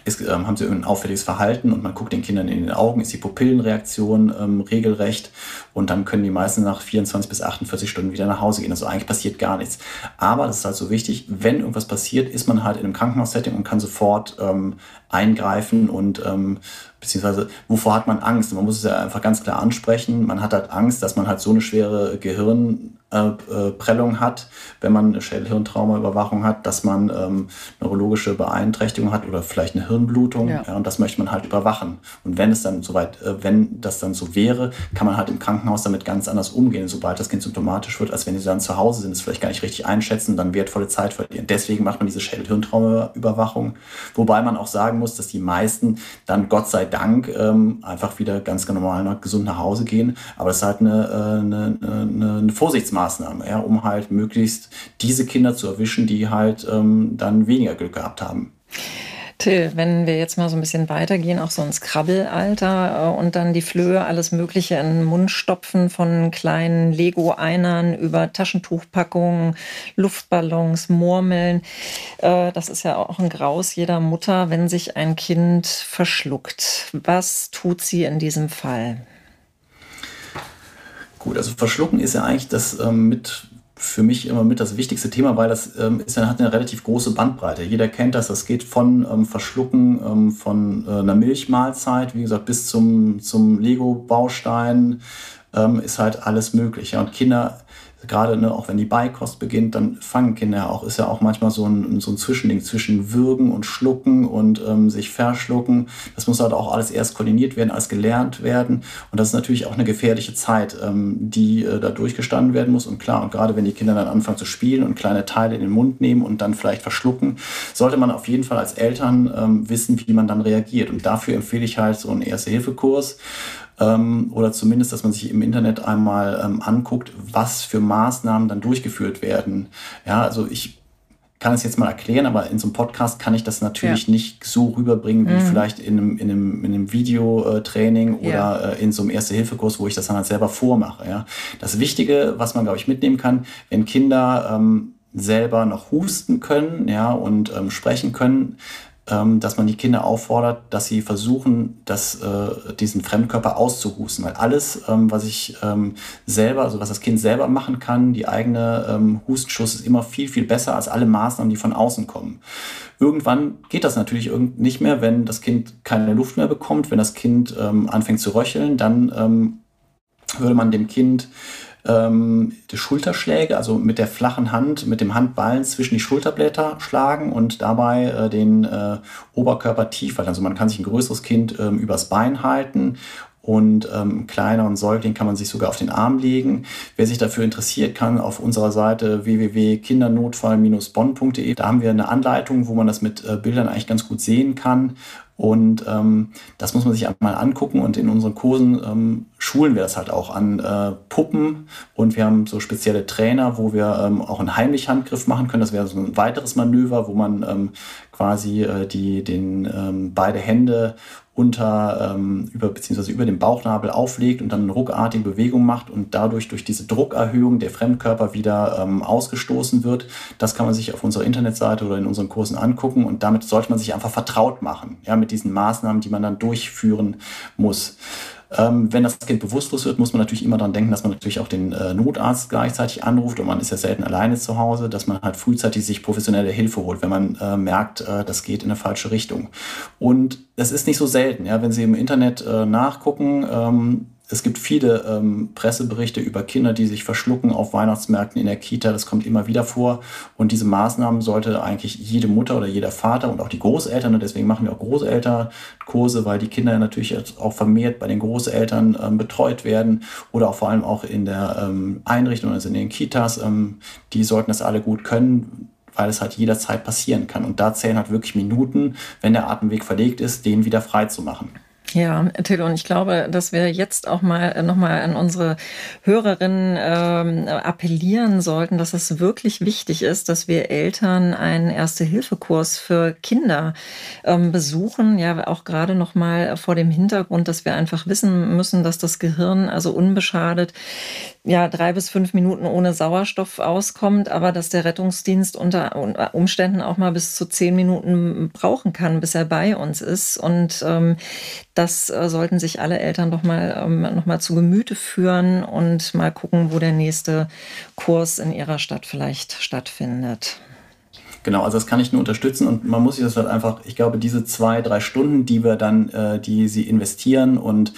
ist, ähm, haben sie ein auffälliges Verhalten und man guckt den Kindern in den Augen, ist die Pupillenreaktion ähm, regelrecht und dann können die meisten nach 24 bis 48 Stunden wieder nach Hause gehen. Also eigentlich passiert gar nichts. Aber das ist halt so wichtig, wenn irgendwas passiert, ist man halt in einem Krankenhaussetting und kann sofort ähm, eingreifen und ähm, beziehungsweise wovor hat man Angst? Man muss es ja einfach ganz klar ansprechen. Man hat halt Angst, dass man halt so eine schwere Gehirnprellung äh, hat, wenn man eine Schädelhirntraumaüberwachung hat, dass man ähm, neurologische Beeinträchtigung hat oder vielleicht eine Hirnblutung. Ja. ja. und das möchte man halt überwachen. Und wenn es dann soweit, äh, wenn das dann so wäre, kann man halt im Krankenhaus damit ganz anders umgehen, sobald das Kind symptomatisch wird, als wenn sie dann zu Hause sind, es vielleicht gar nicht richtig einschätzen und dann wertvolle Zeit verlieren. Deswegen macht man diese Schädelhirntraumaüberwachung, wobei man auch sagen muss, dass die meisten dann Gott sei Dank ähm, einfach wieder ganz normal gesund nach Hause gehen. Aber das ist halt eine, äh, eine, eine, eine Vorsichtsmaßnahme, ja, um halt möglichst diese Kinder zu erwischen, die halt ähm, dann weniger Glück gehabt haben. Till, wenn wir jetzt mal so ein bisschen weitergehen, auch so ins Krabbelalter äh, und dann die Flöhe, alles Mögliche in den Mund stopfen, von kleinen Lego-Einern über Taschentuchpackungen, Luftballons, Murmeln. Äh, das ist ja auch ein Graus jeder Mutter, wenn sich ein Kind verschluckt. Was tut sie in diesem Fall? Gut, also verschlucken ist ja eigentlich das ähm, mit für mich immer mit das wichtigste Thema, weil das ähm, ist, hat eine relativ große Bandbreite. Jeder kennt das. Das geht von ähm, Verschlucken ähm, von äh, einer Milchmahlzeit, wie gesagt, bis zum, zum Lego-Baustein ähm, ist halt alles möglich. Ja. Und Kinder gerade ne, auch wenn die Beikost beginnt, dann fangen Kinder auch, ist ja auch manchmal so ein, so ein Zwischending zwischen Würgen und Schlucken und ähm, sich verschlucken. Das muss halt auch alles erst koordiniert werden, alles gelernt werden. Und das ist natürlich auch eine gefährliche Zeit, ähm, die äh, da durchgestanden werden muss. Und klar, und gerade wenn die Kinder dann anfangen zu spielen und kleine Teile in den Mund nehmen und dann vielleicht verschlucken, sollte man auf jeden Fall als Eltern ähm, wissen, wie man dann reagiert. Und dafür empfehle ich halt so einen Erste-Hilfe-Kurs ähm, oder zumindest, dass man sich im Internet einmal ähm, anguckt, was für Maßnahmen dann durchgeführt werden. Ja, also ich kann es jetzt mal erklären, aber in so einem Podcast kann ich das natürlich ja. nicht so rüberbringen wie mhm. vielleicht in einem, in einem, in einem Videotraining oder ja. Äh, in so einem Erste-Hilfe-Kurs, wo ich das dann halt selber vormache. Ja. Das Wichtige, was man, glaube ich, mitnehmen kann, wenn Kinder ähm, selber noch husten können ja, und ähm, sprechen können, dass man die Kinder auffordert, dass sie versuchen, das, äh, diesen Fremdkörper auszuhusten. Weil alles, ähm, was ich ähm, selber, also was das Kind selber machen kann, die eigene ähm, Hustenschuss ist immer viel, viel besser als alle Maßnahmen, die von außen kommen. Irgendwann geht das natürlich nicht mehr, wenn das Kind keine Luft mehr bekommt, wenn das Kind ähm, anfängt zu röcheln, dann ähm, würde man dem Kind ähm, die Schulterschläge, also mit der flachen Hand, mit dem Handballen zwischen die Schulterblätter schlagen und dabei äh, den äh, Oberkörper tief halten. Also man kann sich ein größeres Kind ähm, übers Bein halten und ähm, kleineren Säugling kann man sich sogar auf den Arm legen. Wer sich dafür interessiert, kann auf unserer Seite www.kindernotfall-bonn.de, da haben wir eine Anleitung, wo man das mit äh, Bildern eigentlich ganz gut sehen kann und ähm, das muss man sich einmal angucken und in unseren Kursen ähm, schulen wir das halt auch an äh, Puppen und wir haben so spezielle Trainer, wo wir ähm, auch einen Heimlich-Handgriff machen können. Das wäre so ein weiteres Manöver, wo man ähm, quasi äh, die, den, ähm, beide Hände unter, ähm, über, beziehungsweise über den Bauchnabel auflegt und dann eine ruckartige Bewegung macht und dadurch durch diese Druckerhöhung der Fremdkörper wieder ähm, ausgestoßen wird. Das kann man sich auf unserer Internetseite oder in unseren Kursen angucken und damit sollte man sich einfach vertraut machen, ja, mit diesen Maßnahmen, die man dann durchführen muss. Ähm, wenn das Kind bewusstlos wird, muss man natürlich immer daran denken, dass man natürlich auch den äh, Notarzt gleichzeitig anruft und man ist ja selten alleine zu Hause, dass man halt frühzeitig sich professionelle Hilfe holt, wenn man äh, merkt, äh, das geht in eine falsche Richtung. Und das ist nicht so selten, ja, wenn Sie im Internet äh, nachgucken, ähm, es gibt viele ähm, Presseberichte über Kinder, die sich verschlucken auf Weihnachtsmärkten in der Kita. Das kommt immer wieder vor. Und diese Maßnahmen sollte eigentlich jede Mutter oder jeder Vater und auch die Großeltern, und deswegen machen wir auch Großelternkurse, weil die Kinder natürlich auch vermehrt bei den Großeltern ähm, betreut werden oder auch vor allem auch in der ähm, Einrichtung, also in den Kitas. Ähm, die sollten das alle gut können weil es halt jederzeit passieren kann. Und da zählen halt wirklich Minuten, wenn der Atemweg verlegt ist, den wieder frei zu machen. Ja, Till, und ich glaube, dass wir jetzt auch mal äh, nochmal an unsere Hörerinnen ähm, appellieren sollten, dass es wirklich wichtig ist, dass wir Eltern einen Erste-Hilfe-Kurs für Kinder ähm, besuchen. Ja, auch gerade nochmal vor dem Hintergrund, dass wir einfach wissen müssen, dass das Gehirn also unbeschadet ja drei bis fünf Minuten ohne Sauerstoff auskommt, aber dass der Rettungsdienst unter Umständen auch mal bis zu zehn Minuten brauchen kann, bis er bei uns ist. Und ähm, das äh, sollten sich alle Eltern doch mal, ähm, noch mal zu Gemüte führen und mal gucken, wo der nächste Kurs in ihrer Stadt vielleicht stattfindet. Genau, also das kann ich nur unterstützen und man muss sich das halt einfach, ich glaube, diese zwei, drei Stunden, die wir dann, äh, die sie investieren und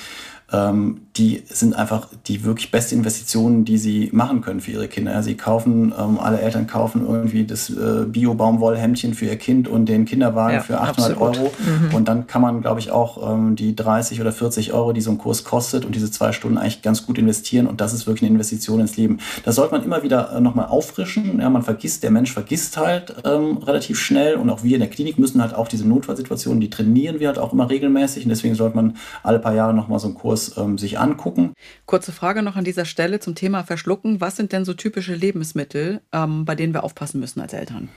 ähm, die sind einfach die wirklich beste Investition, die sie machen können für ihre Kinder. Ja, sie kaufen, ähm, alle Eltern kaufen irgendwie das äh, Bio-Baumwollhemdchen für ihr Kind und den Kinderwagen ja, für 800 absolut. Euro. Mhm. Und dann kann man, glaube ich, auch ähm, die 30 oder 40 Euro, die so ein Kurs kostet und diese zwei Stunden eigentlich ganz gut investieren. Und das ist wirklich eine Investition ins Leben. Das sollte man immer wieder äh, nochmal auffrischen. Ja, man vergisst, der Mensch vergisst halt ähm, relativ schnell. Und auch wir in der Klinik müssen halt auch diese Notfallsituationen, die trainieren wir halt auch immer regelmäßig. Und deswegen sollte man alle paar Jahre nochmal so einen Kurs ähm, sich angucken. Kurze Frage noch an dieser Stelle zum Thema Verschlucken. Was sind denn so typische Lebensmittel, ähm, bei denen wir aufpassen müssen als Eltern?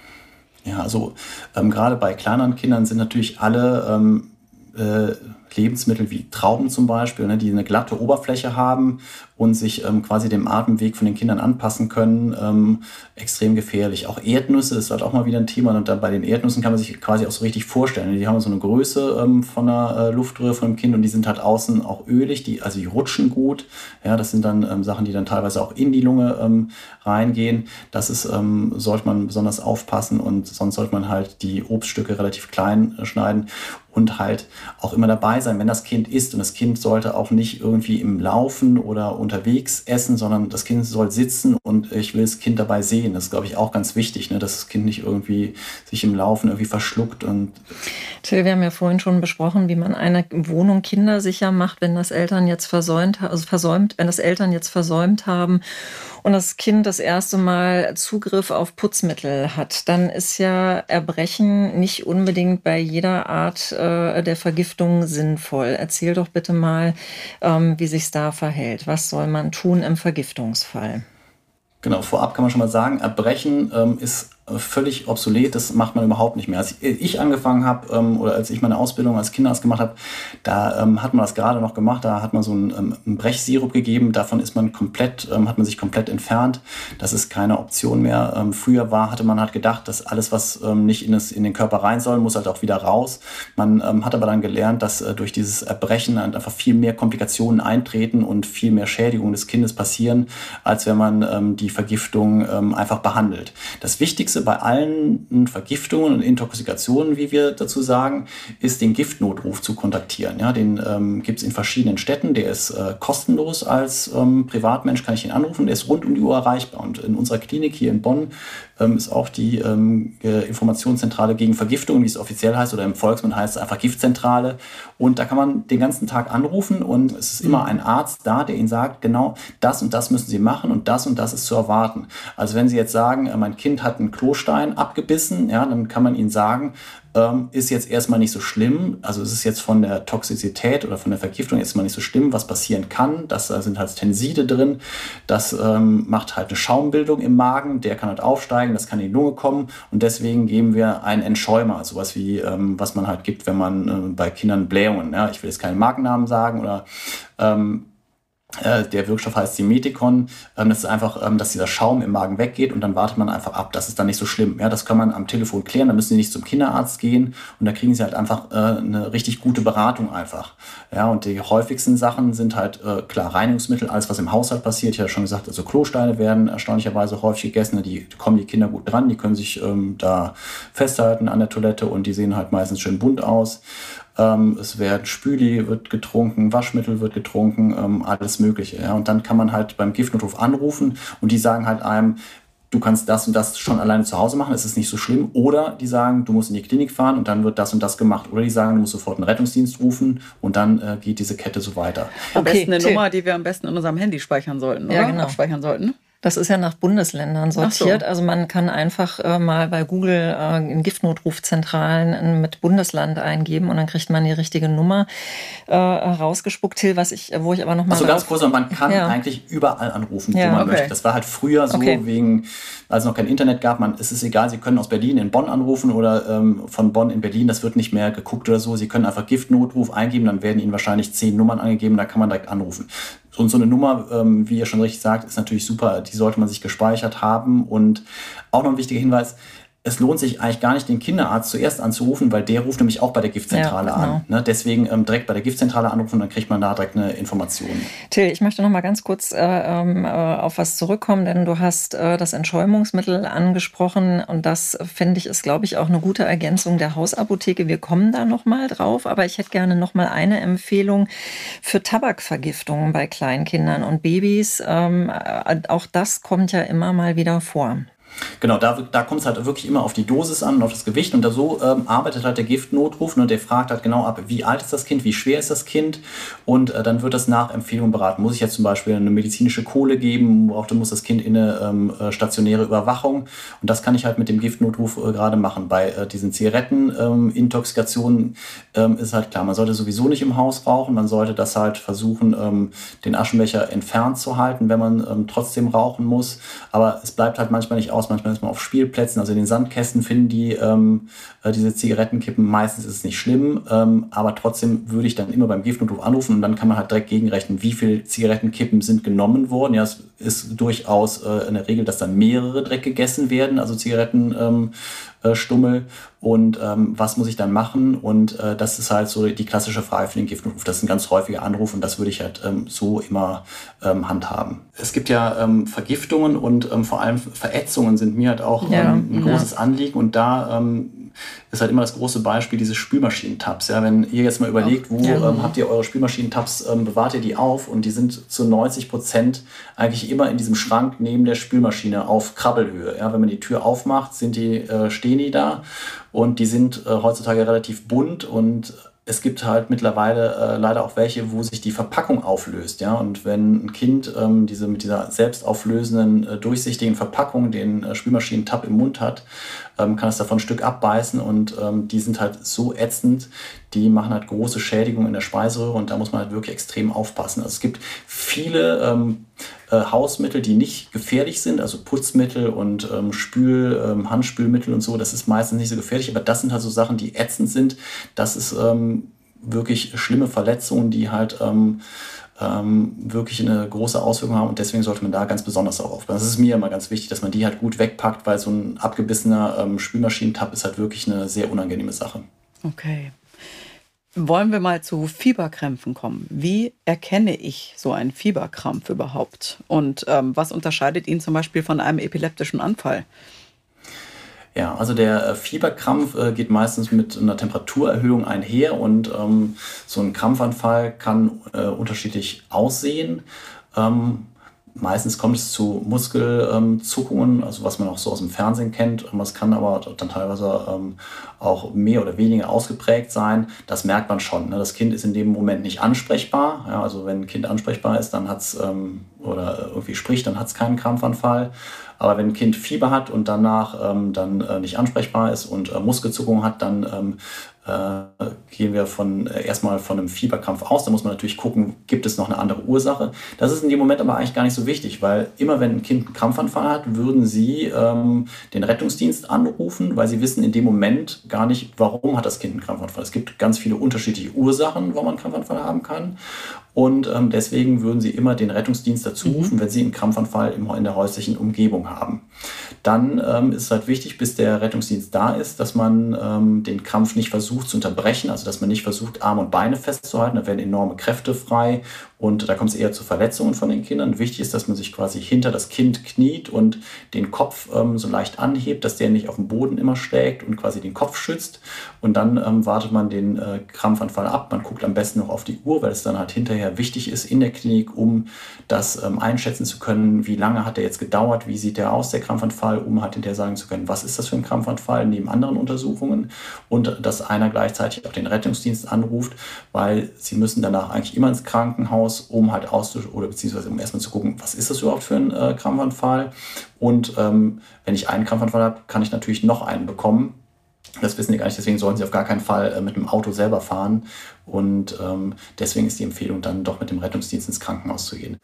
Ja, also ähm, gerade bei kleineren Kindern sind natürlich alle ähm, äh, Lebensmittel wie Trauben zum Beispiel, ne, die eine glatte Oberfläche haben und sich ähm, quasi dem Atemweg von den Kindern anpassen können, ähm, extrem gefährlich. Auch Erdnüsse ist halt auch mal wieder ein Thema und dann bei den Erdnüssen kann man sich quasi auch so richtig vorstellen. Die haben so eine Größe ähm, von der äh, Luftröhre von dem Kind und die sind halt außen auch ölig, die, also die rutschen gut. Ja, das sind dann ähm, Sachen, die dann teilweise auch in die Lunge ähm, reingehen. Das ist, ähm, sollte man besonders aufpassen und sonst sollte man halt die Obststücke relativ klein äh, schneiden und halt auch immer dabei sein, wenn das Kind isst. Und das Kind sollte auch nicht irgendwie im Laufen oder unterwegs essen, sondern das Kind soll sitzen und ich will das Kind dabei sehen. Das ist, glaube ich, auch ganz wichtig, ne? dass das Kind nicht irgendwie sich im Laufen irgendwie verschluckt. Und Till, wir haben ja vorhin schon besprochen, wie man eine Wohnung kindersicher macht, wenn das Eltern jetzt versäumt, also versäumt, wenn das Eltern jetzt versäumt haben und das Kind das erste Mal Zugriff auf Putzmittel hat, dann ist ja Erbrechen nicht unbedingt bei jeder Art äh, der Vergiftung sinnvoll. Erzähl doch bitte mal, ähm, wie sich da verhält. Was soll man tun im Vergiftungsfall? Genau, vorab kann man schon mal sagen, Erbrechen ähm, ist völlig obsolet, das macht man überhaupt nicht mehr. Als ich angefangen habe ähm, oder als ich meine Ausbildung als Kinderarzt gemacht habe, da ähm, hat man das gerade noch gemacht, da hat man so einen, ähm, einen Brechsirup gegeben, davon ist man komplett, ähm, hat man sich komplett entfernt. Das ist keine Option mehr. Ähm, früher war, hatte man halt gedacht, dass alles, was ähm, nicht in, das, in den Körper rein soll, muss halt auch wieder raus. Man hat aber dann gelernt, dass äh, durch dieses Erbrechen einfach viel mehr Komplikationen eintreten und viel mehr Schädigungen des Kindes passieren, als wenn man die Vergiftung einfach behandelt. Das Wichtigste Wichtigste bei allen Vergiftungen und Intoxikationen, wie wir dazu sagen, ist den Giftnotruf zu kontaktieren. Ja, den ähm, gibt es in verschiedenen Städten. Der ist äh, kostenlos als ähm, Privatmensch, kann ich ihn anrufen. Der ist rund um die Uhr erreichbar. Und in unserer Klinik hier in Bonn ähm, ist auch die ähm, Informationszentrale gegen Vergiftung, wie es offiziell heißt, oder im Volksmund heißt es einfach Giftzentrale. Und da kann man den ganzen Tag anrufen und es ist immer mhm. ein Arzt da, der Ihnen sagt, genau das und das müssen Sie machen und das und das ist zu erwarten. Also wenn Sie jetzt sagen, äh, mein Kind hat einen Klostein abgebissen, ja, dann kann man Ihnen sagen, ähm, ist jetzt erstmal nicht so schlimm. Also es ist jetzt von der Toxizität oder von der Vergiftung erstmal nicht so schlimm, was passieren kann. Das da sind halt Tenside drin. Das ähm, macht halt eine Schaumbildung im Magen. Der kann halt aufsteigen, das kann in die Lunge kommen. Und deswegen geben wir einen Entschäumer, sowas wie, ähm, was man halt gibt, wenn man äh, bei Kindern Blähungen, ja, ich will jetzt keinen Markennamen sagen oder ähm, äh, der Wirkstoff heißt Simeticon. Ähm, das ist einfach, ähm, dass dieser Schaum im Magen weggeht und dann wartet man einfach ab. Das ist dann nicht so schlimm. Ja, das kann man am Telefon klären. Da müssen Sie nicht zum Kinderarzt gehen und da kriegen Sie halt einfach äh, eine richtig gute Beratung einfach. Ja, und die häufigsten Sachen sind halt äh, klar Reinigungsmittel, alles was im Haushalt passiert. Ich habe schon gesagt, also Klosteine werden erstaunlicherweise häufig gegessen. Die kommen die Kinder gut dran. Die können sich ähm, da festhalten an der Toilette und die sehen halt meistens schön bunt aus. Ähm, es werden Spüli wird getrunken, Waschmittel wird getrunken, ähm, alles Mögliche. Ja. Und dann kann man halt beim Giftnotruf anrufen und die sagen halt einem, du kannst das und das schon alleine zu Hause machen, es ist nicht so schlimm. Oder die sagen, du musst in die Klinik fahren und dann wird das und das gemacht. Oder die sagen, du musst sofort einen Rettungsdienst rufen und dann äh, geht diese Kette so weiter. Am okay, besten eine Nummer, die wir am besten in unserem Handy speichern sollten, oder? Ja, genau. Abspeichern sollten. Das ist ja nach Bundesländern sortiert. So. Also man kann einfach äh, mal bei Google äh, in Giftnotrufzentralen äh, mit Bundesland eingeben und dann kriegt man die richtige Nummer äh, rausgespuckt. Till, was ich, wo ich aber noch mal also ganz kurz, man kann ja. eigentlich überall anrufen, ja, wo man okay. möchte. Das war halt früher so okay. wegen, als es noch kein Internet gab. Man ist es egal, Sie können aus Berlin in Bonn anrufen oder ähm, von Bonn in Berlin. Das wird nicht mehr geguckt oder so. Sie können einfach Giftnotruf eingeben, dann werden Ihnen wahrscheinlich zehn Nummern angegeben. Da kann man direkt anrufen. Und so eine Nummer, ähm, wie ihr schon richtig sagt, ist natürlich super. Die sollte man sich gespeichert haben. Und auch noch ein wichtiger Hinweis, es lohnt sich eigentlich gar nicht, den Kinderarzt zuerst anzurufen, weil der ruft nämlich auch bei der Giftzentrale ja, genau. an. Ne? Deswegen ähm, direkt bei der Giftzentrale anrufen, dann kriegt man da direkt eine Information. Till, ich möchte noch mal ganz kurz äh, ähm, äh, auf was zurückkommen, denn du hast äh, das Entschäumungsmittel angesprochen und das finde ich ist, glaube ich, auch eine gute Ergänzung der Hausapotheke. Wir kommen da noch mal drauf, aber ich hätte gerne noch mal eine Empfehlung für Tabakvergiftungen bei Kleinkindern und Babys. Ähm, äh, auch das kommt ja immer mal wieder vor. Genau, da, da kommt es halt wirklich immer auf die Dosis an und auf das Gewicht. Und da so ähm, arbeitet halt der Giftnotruf. Ne? Der fragt halt genau ab, wie alt ist das Kind, wie schwer ist das Kind. Und äh, dann wird das nach Empfehlung beraten. Muss ich jetzt zum Beispiel eine medizinische Kohle geben? Auch muss das Kind in eine ähm, äh, stationäre Überwachung. Und das kann ich halt mit dem Giftnotruf äh, gerade machen. Bei äh, diesen Zigarettenintoxikationen ähm, ähm, ist halt klar, man sollte sowieso nicht im Haus rauchen. Man sollte das halt versuchen, ähm, den Aschenbecher entfernt zu halten, wenn man ähm, trotzdem rauchen muss. Aber es bleibt halt manchmal nicht aus aus. Manchmal ist man auf Spielplätzen, also in den Sandkästen finden die ähm, äh, diese Zigarettenkippen. Meistens ist es nicht schlimm, ähm, aber trotzdem würde ich dann immer beim Giftnotruf anrufen und dann kann man halt direkt gegenrechnen, wie viele Zigarettenkippen sind genommen worden. Ja, es ist durchaus äh, in der Regel, dass dann mehrere direkt gegessen werden, also Zigaretten. Ähm, äh, Stummel und ähm, was muss ich dann machen? Und äh, das ist halt so die klassische Frage für den Giftnotruf. Das ist ein ganz häufiger Anruf und das würde ich halt ähm, so immer ähm, handhaben. Es gibt ja ähm, Vergiftungen und ähm, vor allem Verätzungen sind mir halt auch ja, ähm, ein großes ja. Anliegen und da ist halt immer das große Beispiel dieses Spülmaschinentabs. Ja, wenn ihr jetzt mal überlegt, wo ja. ähm, habt ihr eure Spülmaschinentabs, ähm, bewahrt ihr die auf und die sind zu 90 Prozent eigentlich immer in diesem Schrank neben der Spülmaschine auf Krabbelhöhe. Ja, wenn man die Tür aufmacht, sind die, äh, stehen die da und die sind äh, heutzutage relativ bunt und es gibt halt mittlerweile äh, leider auch welche, wo sich die Verpackung auflöst. Ja? Und wenn ein Kind ähm, diese, mit dieser selbstauflösenden, äh, durchsichtigen Verpackung den äh, Spülmaschinentab im Mund hat, ähm, kann es davon ein Stück abbeißen und ähm, die sind halt so ätzend, die machen halt große Schädigungen in der Speiseröhre und da muss man halt wirklich extrem aufpassen. Also es gibt viele ähm, äh, Hausmittel, die nicht gefährlich sind, also Putzmittel und ähm, Spül, ähm, Handspülmittel und so, das ist meistens nicht so gefährlich, aber das sind halt so Sachen, die ätzend sind. Das ist ähm, wirklich schlimme Verletzungen, die halt ähm, ähm, wirklich eine große Auswirkung haben und deswegen sollte man da ganz besonders darauf aufpassen. Das ist mir immer ganz wichtig, dass man die halt gut wegpackt, weil so ein abgebissener ähm, Spülmaschinentab ist halt wirklich eine sehr unangenehme Sache. Okay. Wollen wir mal zu Fieberkrämpfen kommen? Wie erkenne ich so einen Fieberkrampf überhaupt? Und ähm, was unterscheidet ihn zum Beispiel von einem epileptischen Anfall? Ja, also der äh, Fieberkrampf äh, geht meistens mit einer Temperaturerhöhung einher und ähm, so ein Krampfanfall kann äh, unterschiedlich aussehen. Ähm, meistens kommt es zu Muskelzuckungen, ähm, also was man auch so aus dem Fernsehen kennt. Es kann aber dann teilweise ähm, auch mehr oder weniger ausgeprägt sein. Das merkt man schon. Ne? Das Kind ist in dem Moment nicht ansprechbar. Ja, also wenn ein Kind ansprechbar ist, dann hat es ähm, oder irgendwie spricht, dann hat es keinen Krampfanfall. Aber wenn ein Kind Fieber hat und danach ähm, dann äh, nicht ansprechbar ist und äh, Muskelzuckung hat, dann ähm, äh, gehen wir von äh, erstmal von einem Fieberkrampf aus. Da muss man natürlich gucken, gibt es noch eine andere Ursache. Das ist in dem Moment aber eigentlich gar nicht so wichtig, weil immer wenn ein Kind einen Krampfanfall hat, würden Sie ähm, den Rettungsdienst anrufen, weil Sie wissen in dem Moment gar nicht, warum hat das Kind einen Krampfanfall. Es gibt ganz viele unterschiedliche Ursachen, warum man einen Krampfanfall haben kann. Und ähm, deswegen würden Sie immer den Rettungsdienst dazu mhm. rufen, mhm. wenn Sie einen Krampfanfall in der häuslichen Umgebung haben. Dann ähm, ist es halt wichtig, bis der Rettungsdienst da ist, dass man ähm, den Krampf nicht versucht zu unterbrechen, also dass man nicht versucht, Arme und Beine festzuhalten. Da werden enorme Kräfte frei und da kommt es eher zu Verletzungen von den Kindern. Wichtig ist, dass man sich quasi hinter das Kind kniet und den Kopf ähm, so leicht anhebt, dass der nicht auf dem Boden immer schlägt und quasi den Kopf schützt. Und dann ähm, wartet man den äh, Krampfanfall ab. Man guckt am besten noch auf die Uhr, weil es dann halt hinterher wichtig ist in der Klinik, um das ähm, einschätzen zu können, wie lange hat der jetzt gedauert, wie sieht der aus, der Krampfanfall, um halt hinterher sagen zu können, was ist das für ein Krampfanfall neben anderen Untersuchungen. Und dass einer gleichzeitig auch den Rettungsdienst anruft, weil sie müssen danach eigentlich immer ins Krankenhaus aus, um halt auszusch oder beziehungsweise um erstmal zu gucken, was ist das überhaupt für ein äh, Krampfanfall. Und ähm, wenn ich einen Krampfanfall habe, kann ich natürlich noch einen bekommen. Das wissen die gar nicht, deswegen sollten sie auf gar keinen Fall äh, mit dem Auto selber fahren. Und ähm, deswegen ist die Empfehlung dann doch mit dem Rettungsdienst ins Krankenhaus zu gehen.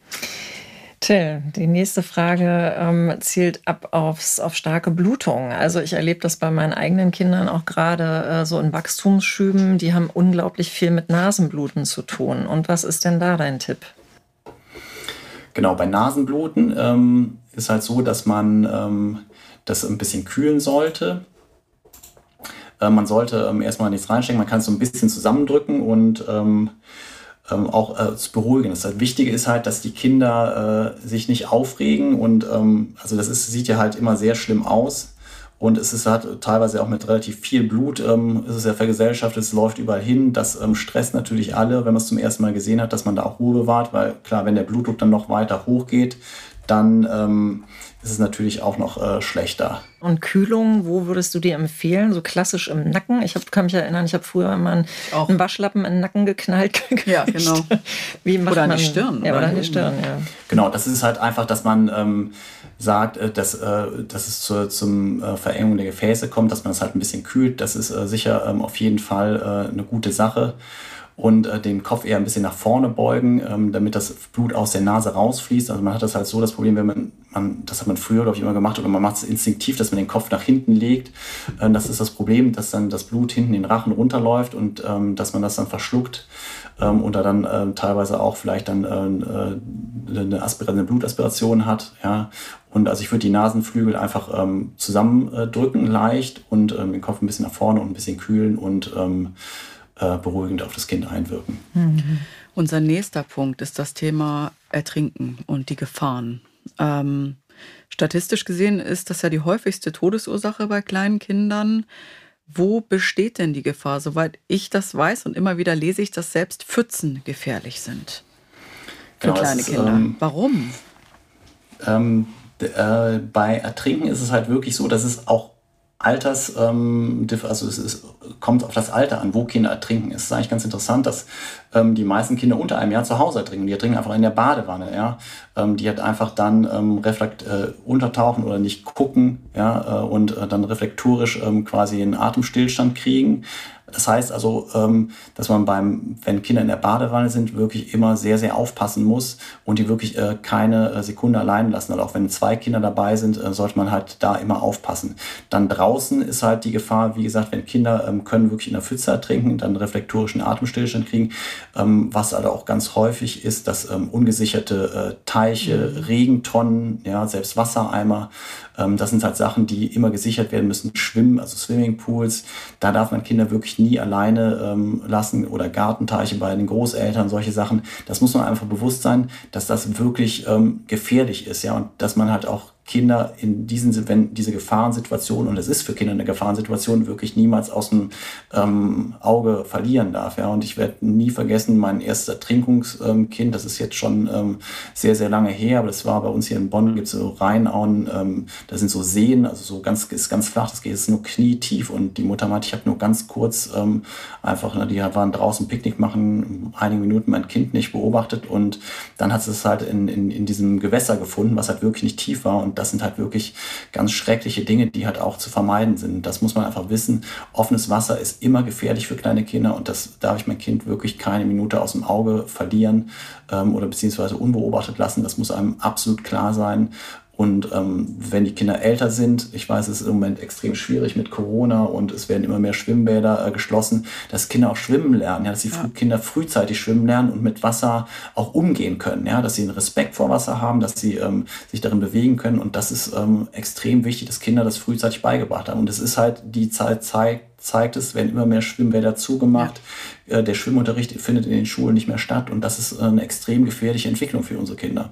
Till, die nächste Frage ähm, zielt ab aufs, auf starke Blutung. Also ich erlebe das bei meinen eigenen Kindern auch gerade äh, so in Wachstumsschüben. Die haben unglaublich viel mit Nasenbluten zu tun. Und was ist denn da dein Tipp? Genau, bei Nasenbluten ähm, ist halt so, dass man ähm, das ein bisschen kühlen sollte. Äh, man sollte ähm, erstmal nichts reinstecken, man kann es so ein bisschen zusammendrücken und ähm, auch äh, zu beruhigen. Das Wichtige ist halt, dass die Kinder äh, sich nicht aufregen und ähm, also das ist, sieht ja halt immer sehr schlimm aus. Und es ist halt teilweise auch mit relativ viel Blut, ähm, ist es ja vergesellschaftet, es läuft überall hin. Das ähm, stresst natürlich alle, wenn man es zum ersten Mal gesehen hat, dass man da auch Ruhe bewahrt, weil klar, wenn der Blutdruck dann noch weiter hochgeht, dann ähm, ist es natürlich auch noch äh, schlechter. Und Kühlung, wo würdest du dir empfehlen? So klassisch im Nacken? Ich hab, kann mich erinnern, ich habe früher immer einen, einen, Waschlappen in den Nacken geknallt. <laughs> Ja, genau. Wie macht oder man? an die Stirn. Ja, oder an die Stirn, ja. Genau, das ist halt einfach, dass man ähm, sagt, äh, dass, äh, dass es zur zum, äh, Verengung der Gefäße kommt, dass man es halt ein bisschen kühlt. Das ist äh, sicher ähm, auf jeden Fall äh, eine gute Sache und äh, den Kopf eher ein bisschen nach vorne beugen, ähm, damit das Blut aus der Nase rausfließt. Also man hat das halt so das Problem, wenn man, man das hat man früher, glaube ich, immer gemacht oder man macht es instinktiv, dass man den Kopf nach hinten legt. Äh, das ist das Problem, dass dann das Blut hinten in den Rachen runterläuft und ähm, dass man das dann verschluckt ähm, und da dann äh, teilweise auch vielleicht dann äh, äh eine, Aspir eine Blutaspiration hat. Ja? Und also ich würde die Nasenflügel einfach ähm, zusammendrücken leicht und ähm, den Kopf ein bisschen nach vorne und ein bisschen kühlen und ähm, äh, beruhigend auf das Kind einwirken. Mhm. Unser nächster Punkt ist das Thema Ertrinken und die Gefahren. Ähm, statistisch gesehen ist das ja die häufigste Todesursache bei kleinen Kindern. Wo besteht denn die Gefahr? Soweit ich das weiß und immer wieder lese ich, dass selbst Pfützen gefährlich sind für genau, kleine Kinder. Ähm, Warum? Ähm, äh, bei Ertrinken ist es halt wirklich so, dass es auch Alters, ähm, also es ist, kommt auf das Alter an, wo Kinder ertrinken. Es ist eigentlich ganz interessant, dass ähm, die meisten Kinder unter einem Jahr zu Hause ertrinken. Die ertrinken einfach in der Badewanne, ja. Ähm, die halt einfach dann ähm, reflekt, äh, untertauchen oder nicht gucken, ja, äh, und äh, dann reflektorisch ähm, quasi einen Atemstillstand kriegen. Das heißt also, ähm, dass man beim, wenn Kinder in der Badewanne sind, wirklich immer sehr, sehr aufpassen muss und die wirklich äh, keine äh, Sekunde allein lassen. Also auch wenn zwei Kinder dabei sind, äh, sollte man halt da immer aufpassen. Dann draußen ist halt die Gefahr, wie gesagt, wenn Kinder ähm, können wirklich in der Pfütze ertrinken, dann reflektorischen Atemstillstand kriegen. Ähm, was also auch ganz häufig ist, dass ungesicherte Teiche, mhm. Regentonnen, ja, selbst Wassereimer, das sind halt Sachen, die immer gesichert werden müssen. Schwimmen, also Swimmingpools, da darf man Kinder wirklich nie alleine ähm, lassen oder Gartenteiche bei den Großeltern, solche Sachen. Das muss man einfach bewusst sein, dass das wirklich ähm, gefährlich ist, ja, und dass man halt auch Kinder in diesen, wenn diese Gefahrensituation, und es ist für Kinder eine Gefahrensituation, wirklich niemals aus dem ähm, Auge verlieren darf. Ja. Und ich werde nie vergessen, mein erstes Ertrinkungskind, das ist jetzt schon ähm, sehr, sehr lange her, aber das war bei uns hier in Bonn, gibt es so Rheinauen, ähm, da sind so Seen, also so ganz, ist ganz flach, das geht ist nur knietief und die Mutter meinte, ich habe nur ganz kurz ähm, einfach, ne, die waren draußen Picknick machen, einige Minuten mein Kind nicht beobachtet und dann hat es halt in, in, in diesem Gewässer gefunden, was halt wirklich nicht tief war und das sind halt wirklich ganz schreckliche Dinge, die halt auch zu vermeiden sind. Das muss man einfach wissen. Offenes Wasser ist immer gefährlich für kleine Kinder und das darf ich mein Kind wirklich keine Minute aus dem Auge verlieren ähm, oder beziehungsweise unbeobachtet lassen. Das muss einem absolut klar sein. Und ähm, wenn die Kinder älter sind, ich weiß, es ist im Moment extrem schwierig mit Corona und es werden immer mehr Schwimmbäder äh, geschlossen, dass Kinder auch schwimmen lernen, ja, dass die ja. Kinder frühzeitig schwimmen lernen und mit Wasser auch umgehen können, ja, dass sie einen Respekt vor Wasser haben, dass sie ähm, sich darin bewegen können. Und das ist ähm, extrem wichtig, dass Kinder das frühzeitig beigebracht haben. Und es ist halt die Zeit zeigt, zeigt es, werden immer mehr Schwimmbäder zugemacht. Ja. Äh, der Schwimmunterricht findet in den Schulen nicht mehr statt und das ist äh, eine extrem gefährliche Entwicklung für unsere Kinder.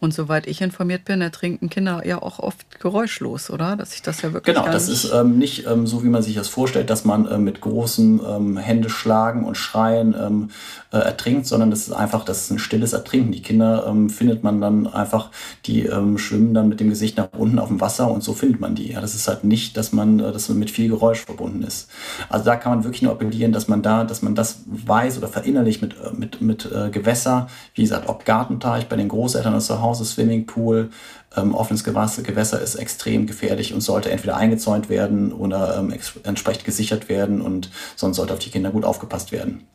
Und soweit ich informiert bin, ertrinken Kinder ja auch oft geräuschlos, oder? Dass ich das ja wirklich. Genau, das ist ähm, nicht ähm, so, wie man sich das vorstellt, dass man äh, mit großem ähm, Hände schlagen und schreien ähm, äh, ertrinkt, sondern das ist einfach, das ist ein stilles Ertrinken. Die Kinder ähm, findet man dann einfach, die ähm, schwimmen dann mit dem Gesicht nach unten auf dem Wasser und so findet man die. Ja, das ist halt nicht, dass man, dass man mit viel Geräusch verbunden ist. Also da kann man wirklich nur appellieren, dass man da, dass man das weiß oder verinnerlicht mit, äh, mit, mit äh, Gewässer, wie gesagt, ob Gartenteich bei den Großeltern oder zu Hause, Swimmingpool, ähm, offenes Gewässer, Gewässer ist extrem gefährlich und sollte entweder eingezäunt werden oder ähm, entsprechend gesichert werden und sonst sollte auf die Kinder gut aufgepasst werden.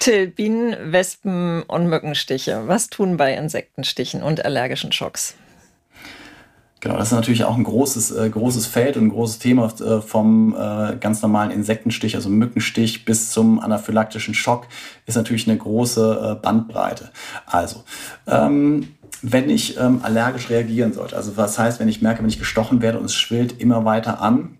Till, Bienen, Wespen und Mückenstiche. Was tun bei Insektenstichen und allergischen Schocks? Genau, das ist natürlich auch ein großes, äh, großes Feld und ein großes Thema äh, vom äh, ganz normalen Insektenstich, also Mückenstich, bis zum anaphylaktischen Schock, ist natürlich eine große äh, Bandbreite. Also, ähm, wenn ich ähm, allergisch reagieren sollte, also was heißt, wenn ich merke, wenn ich gestochen werde und es schwillt immer weiter an,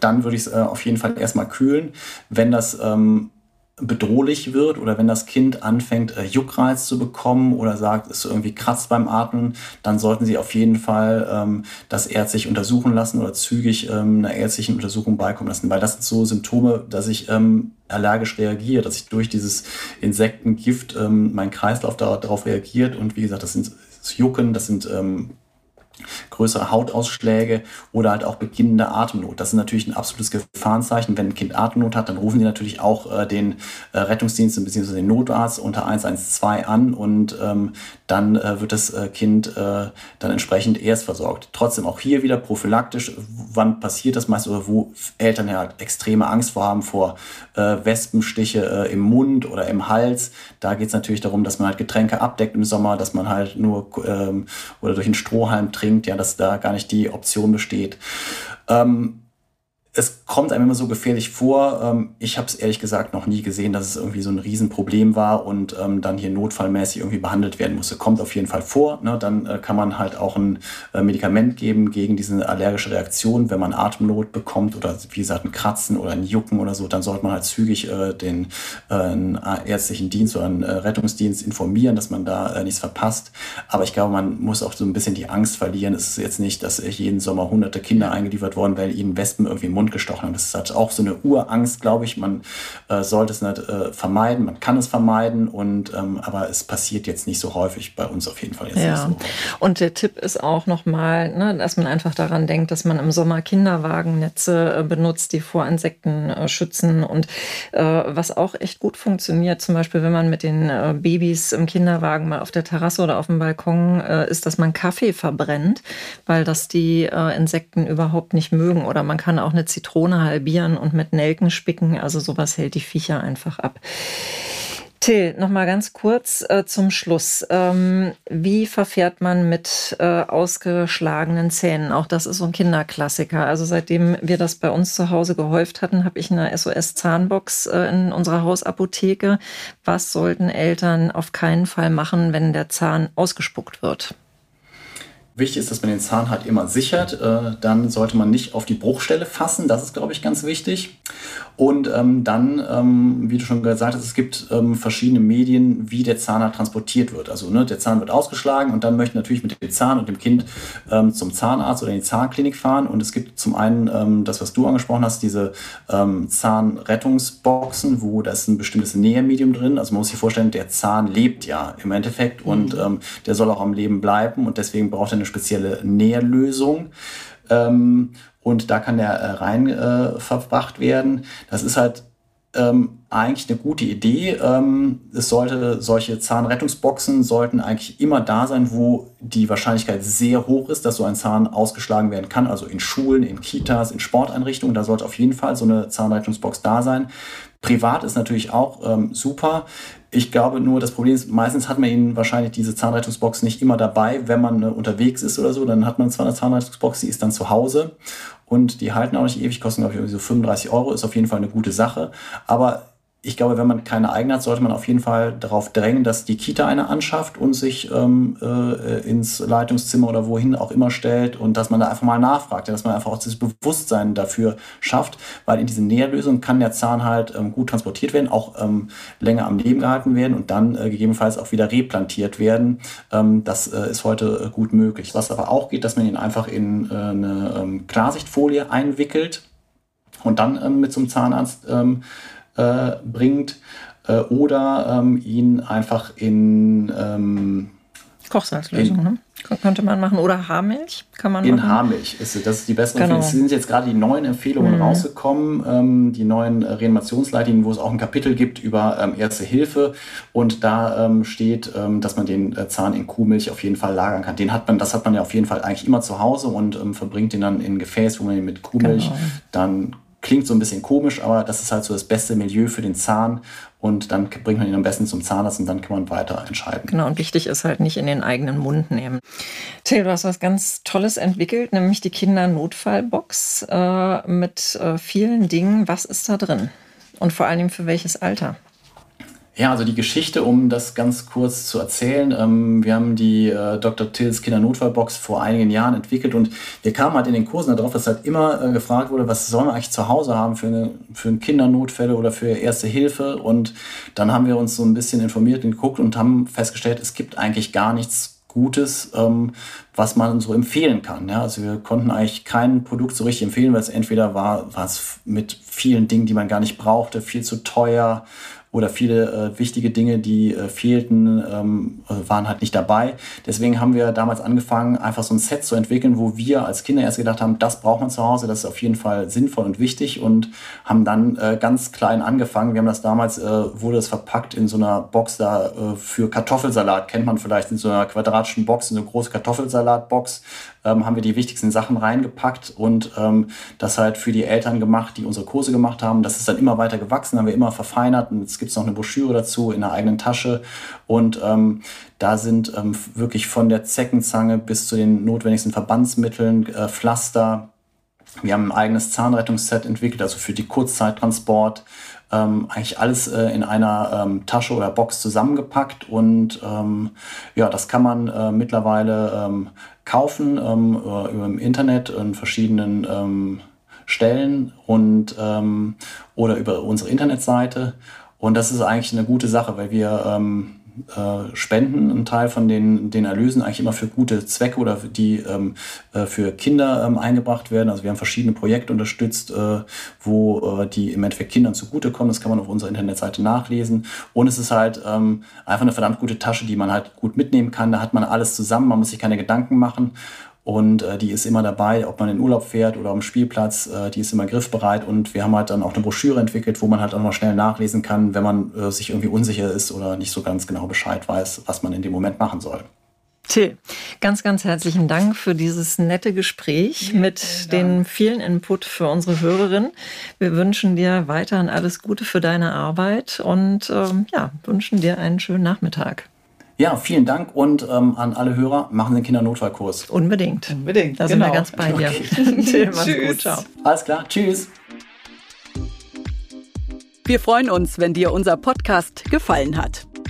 dann würde ich es äh, auf jeden Fall erstmal kühlen. Wenn das ähm, bedrohlich wird oder wenn das Kind anfängt, äh, Juckreiz zu bekommen oder sagt, es irgendwie kratzt beim Atmen, dann sollten Sie auf jeden Fall ähm, das ärztlich untersuchen lassen oder zügig ähm, einer ärztlichen Untersuchung beikommen lassen, weil das sind so Symptome, dass ich ähm, allergisch reagiere, dass ich durch dieses Insektengift ähm, mein Kreislauf darauf reagiert. Und wie gesagt, das sind das Jucken, das sind ähm, größere Hautausschläge oder halt auch beginnende Atemnot. Das ist natürlich ein absolutes Gefahrenzeichen. Wenn ein Kind Atemnot hat, dann rufen die natürlich auch äh, den äh, Rettungsdienst bzw. den Notarzt unter 112 an und ähm, dann äh, wird das äh, Kind äh, dann entsprechend erst versorgt. Trotzdem auch hier wieder prophylaktisch, wann passiert das meist oder wo Eltern ja halt extreme Angst vor haben vor äh, Wespenstiche im Mund oder im Hals. Da geht es natürlich darum, dass man halt Getränke abdeckt im Sommer, dass man halt nur ähm, oder durch einen Strohhalm trinkt, ja, dass da gar nicht die Option besteht. Ähm, es kommt einem immer so gefährlich vor. Ähm, ich habe es ehrlich gesagt noch nie gesehen, dass es irgendwie so ein Riesenproblem war und ähm, dann hier notfallmäßig irgendwie behandelt werden musste. Kommt auf jeden Fall vor. Ne? Dann äh, kann man halt auch ein äh, Medikament geben gegen diese allergische Reaktion. Wenn man Atemnot bekommt oder wie gesagt ein Kratzen oder ein Jucken oder so, dann sollte man halt zügig äh, den ärztlichen Dienst oder einen Rettungsdienst informieren, dass man da nichts verpasst. Aber ich glaube, man muss auch so ein bisschen die Angst verlieren. Es ist jetzt nicht, dass jeden Sommer hunderte Kinder eingeliefert worden, weil ihnen Wespen irgendwie im Mund Mund gestochen haben. Das ist halt auch so eine Urangst, glaube ich. Man äh, sollte es nicht äh, vermeiden, man kann es vermeiden, und, ähm, aber es passiert jetzt nicht so häufig bei uns auf jeden Fall. Jetzt ja. So und der Tipp ist auch nochmal, ne, dass man einfach daran denkt, dass man im Sommer Kinderwagennetze äh, benutzt, die vor Insekten äh, schützen. Und äh, was auch echt gut funktioniert, zum Beispiel, wenn man mit den äh, Babys im Kinderwagen mal auf der Terrasse oder auf dem Balkon ist, dass man Kaffee verbrennt, weil das die Insekten überhaupt nicht mögen. Oder man kann auch eine Zitrone halbieren und mit Nelken spicken. Also sowas hält die Viecher einfach ab. Till, noch mal ganz kurz äh, zum Schluss. Ähm, wie verfährt man mit äh, ausgeschlagenen Zähnen? Auch das ist so ein Kinderklassiker. Also seitdem wir das bei uns zu Hause gehäuft hatten, habe ich eine SOS-Zahnbox äh, in unserer Hausapotheke. Was sollten Eltern auf keinen Fall machen, wenn der Zahn ausgespuckt wird? Wichtig ist, dass man den Zahn halt immer sichert. Äh, dann sollte man nicht auf die Bruchstelle fassen. Das ist, glaube ich, ganz wichtig. Und ähm, dann, ähm, wie du schon gesagt hast, es gibt ähm, verschiedene Medien, wie der Zahn halt transportiert wird. Also ne, der Zahn wird ausgeschlagen und dann möchte natürlich mit dem Zahn und dem Kind ähm, zum Zahnarzt oder in die Zahnklinik fahren. Und es gibt zum einen ähm, das, was du angesprochen hast, diese ähm, Zahnrettungsboxen, wo da ist ein bestimmtes Nährmedium drin. Also man muss sich vorstellen, der Zahn lebt ja im Endeffekt mhm. und ähm, der soll auch am Leben bleiben und deswegen braucht er eine spezielle Nährlösung. Ähm, und da kann der äh, rein äh, verbracht werden. Das ist halt ähm, eigentlich eine gute Idee. Ähm, es sollte solche Zahnrettungsboxen sollten eigentlich immer da sein, wo die Wahrscheinlichkeit sehr hoch ist, dass so ein Zahn ausgeschlagen werden kann. Also in Schulen, in Kitas, in Sporteinrichtungen. Da sollte auf jeden Fall so eine Zahnrettungsbox da sein. Privat ist natürlich auch ähm, super. Ich glaube nur, das Problem ist, meistens hat man ihnen wahrscheinlich diese Zahnrettungsbox nicht immer dabei, wenn man äh, unterwegs ist oder so. Dann hat man zwar eine Zahnrettungsbox, die ist dann zu Hause und die halten auch nicht ewig, kosten glaube ich irgendwie so 35 Euro, ist auf jeden Fall eine gute Sache. Aber ich glaube, wenn man keine eigene hat, sollte man auf jeden Fall darauf drängen, dass die Kita eine anschafft und sich ähm, äh, ins Leitungszimmer oder wohin auch immer stellt und dass man da einfach mal nachfragt, dass man einfach auch das Bewusstsein dafür schafft, weil in diesen Nährlösungen kann der Zahn halt ähm, gut transportiert werden, auch ähm, länger am Leben gehalten werden und dann äh, gegebenenfalls auch wieder replantiert werden. Ähm, das äh, ist heute äh, gut möglich. Was aber auch geht, dass man ihn einfach in äh, eine ähm, Klarsichtfolie einwickelt und dann ähm, mit zum Zahnarzt äh, bringt äh, oder ähm, ihn einfach in ähm, Kochsalzlösung, ne? Könnte man machen. Oder Haarmilch kann man in machen. In Haarmilch ist das ist die bessere genau. Empfehlung. Es sind jetzt gerade die neuen Empfehlungen mhm. rausgekommen, ähm, die neuen Reanimationsleitlinien, wo es auch ein Kapitel gibt über ähm, Erste Hilfe. Und da ähm, steht, ähm, dass man den äh, Zahn in Kuhmilch auf jeden Fall lagern kann. Den hat man, das hat man ja auf jeden Fall eigentlich immer zu Hause und ähm, verbringt den dann in ein Gefäß, wo man ihn mit Kuhmilch genau. dann Klingt so ein bisschen komisch, aber das ist halt so das beste Milieu für den Zahn. Und dann bringt man ihn am besten zum Zahnarzt und dann kann man weiter entscheiden. Genau, und wichtig ist halt nicht in den eigenen Mund nehmen. Till, du hast was ganz Tolles entwickelt, nämlich die Kindernotfallbox äh, mit äh, vielen Dingen. Was ist da drin? Und vor allem für welches Alter? Ja, also die Geschichte, um das ganz kurz zu erzählen. Ähm, wir haben die äh, Dr. Tills Kindernotfallbox vor einigen Jahren entwickelt und wir kamen halt in den Kursen darauf, dass halt immer äh, gefragt wurde, was sollen wir eigentlich zu Hause haben für, eine, für Kindernotfälle oder für Erste Hilfe. Und dann haben wir uns so ein bisschen informiert und geguckt und haben festgestellt, es gibt eigentlich gar nichts Gutes, ähm, was man so empfehlen kann. Ja? Also wir konnten eigentlich kein Produkt so richtig empfehlen, weil es entweder war, war es mit vielen Dingen, die man gar nicht brauchte, viel zu teuer oder viele äh, wichtige Dinge, die äh, fehlten, ähm, äh, waren halt nicht dabei. Deswegen haben wir damals angefangen, einfach so ein Set zu entwickeln, wo wir als Kinder erst gedacht haben, das braucht man zu Hause, das ist auf jeden Fall sinnvoll und wichtig und haben dann äh, ganz klein angefangen. Wir haben das damals, äh, wurde es verpackt in so einer Box da äh, für Kartoffelsalat, kennt man vielleicht in so einer quadratischen Box, in so eine große Kartoffelsalatbox, ähm, haben wir die wichtigsten Sachen reingepackt und ähm, das halt für die Eltern gemacht, die unsere Kurse gemacht haben. Das ist dann immer weiter gewachsen, haben wir immer verfeinert und es gibt noch eine Broschüre dazu in der eigenen Tasche und ähm, da sind ähm, wirklich von der Zeckenzange bis zu den notwendigsten Verbandsmitteln, äh, Pflaster. Wir haben ein eigenes Zahnrettungsset entwickelt, also für die Kurzzeittransport. Ähm, eigentlich alles äh, in einer ähm, Tasche oder Box zusammengepackt und ähm, ja, das kann man äh, mittlerweile ähm, kaufen ähm, über, über im Internet in verschiedenen ähm, Stellen und oder über unsere Internetseite. Und das ist eigentlich eine gute Sache, weil wir äh, spenden einen Teil von den, den Erlösen eigentlich immer für gute Zwecke oder die ähm, äh, für Kinder ähm, eingebracht werden. Also wir haben verschiedene Projekte unterstützt, äh, wo äh, die im Endeffekt Kindern zugutekommen. Das kann man auf unserer Internetseite nachlesen. Und es ist halt ähm, einfach eine verdammt gute Tasche, die man halt gut mitnehmen kann. Da hat man alles zusammen, man muss sich keine Gedanken machen. Und äh, die ist immer dabei, ob man in Urlaub fährt oder am Spielplatz, äh, die ist immer griffbereit. Und wir haben halt dann auch eine Broschüre entwickelt, wo man halt auch noch schnell nachlesen kann, wenn man äh, sich irgendwie unsicher ist oder nicht so ganz genau Bescheid weiß, was man in dem Moment machen soll. Till, ganz, ganz herzlichen Dank für dieses nette Gespräch ja, mit den vielen Input für unsere Hörerin. Wir wünschen dir weiterhin alles Gute für deine Arbeit und ähm, ja, wünschen dir einen schönen Nachmittag. Ja, vielen Dank und ähm, an alle Hörer, machen den Kindernotfallkurs. Unbedingt. Unbedingt. Da genau. sind wir ganz bei dir. Okay. <laughs> Mach's gut, ciao. Alles klar, tschüss. Wir freuen uns, wenn dir unser Podcast gefallen hat.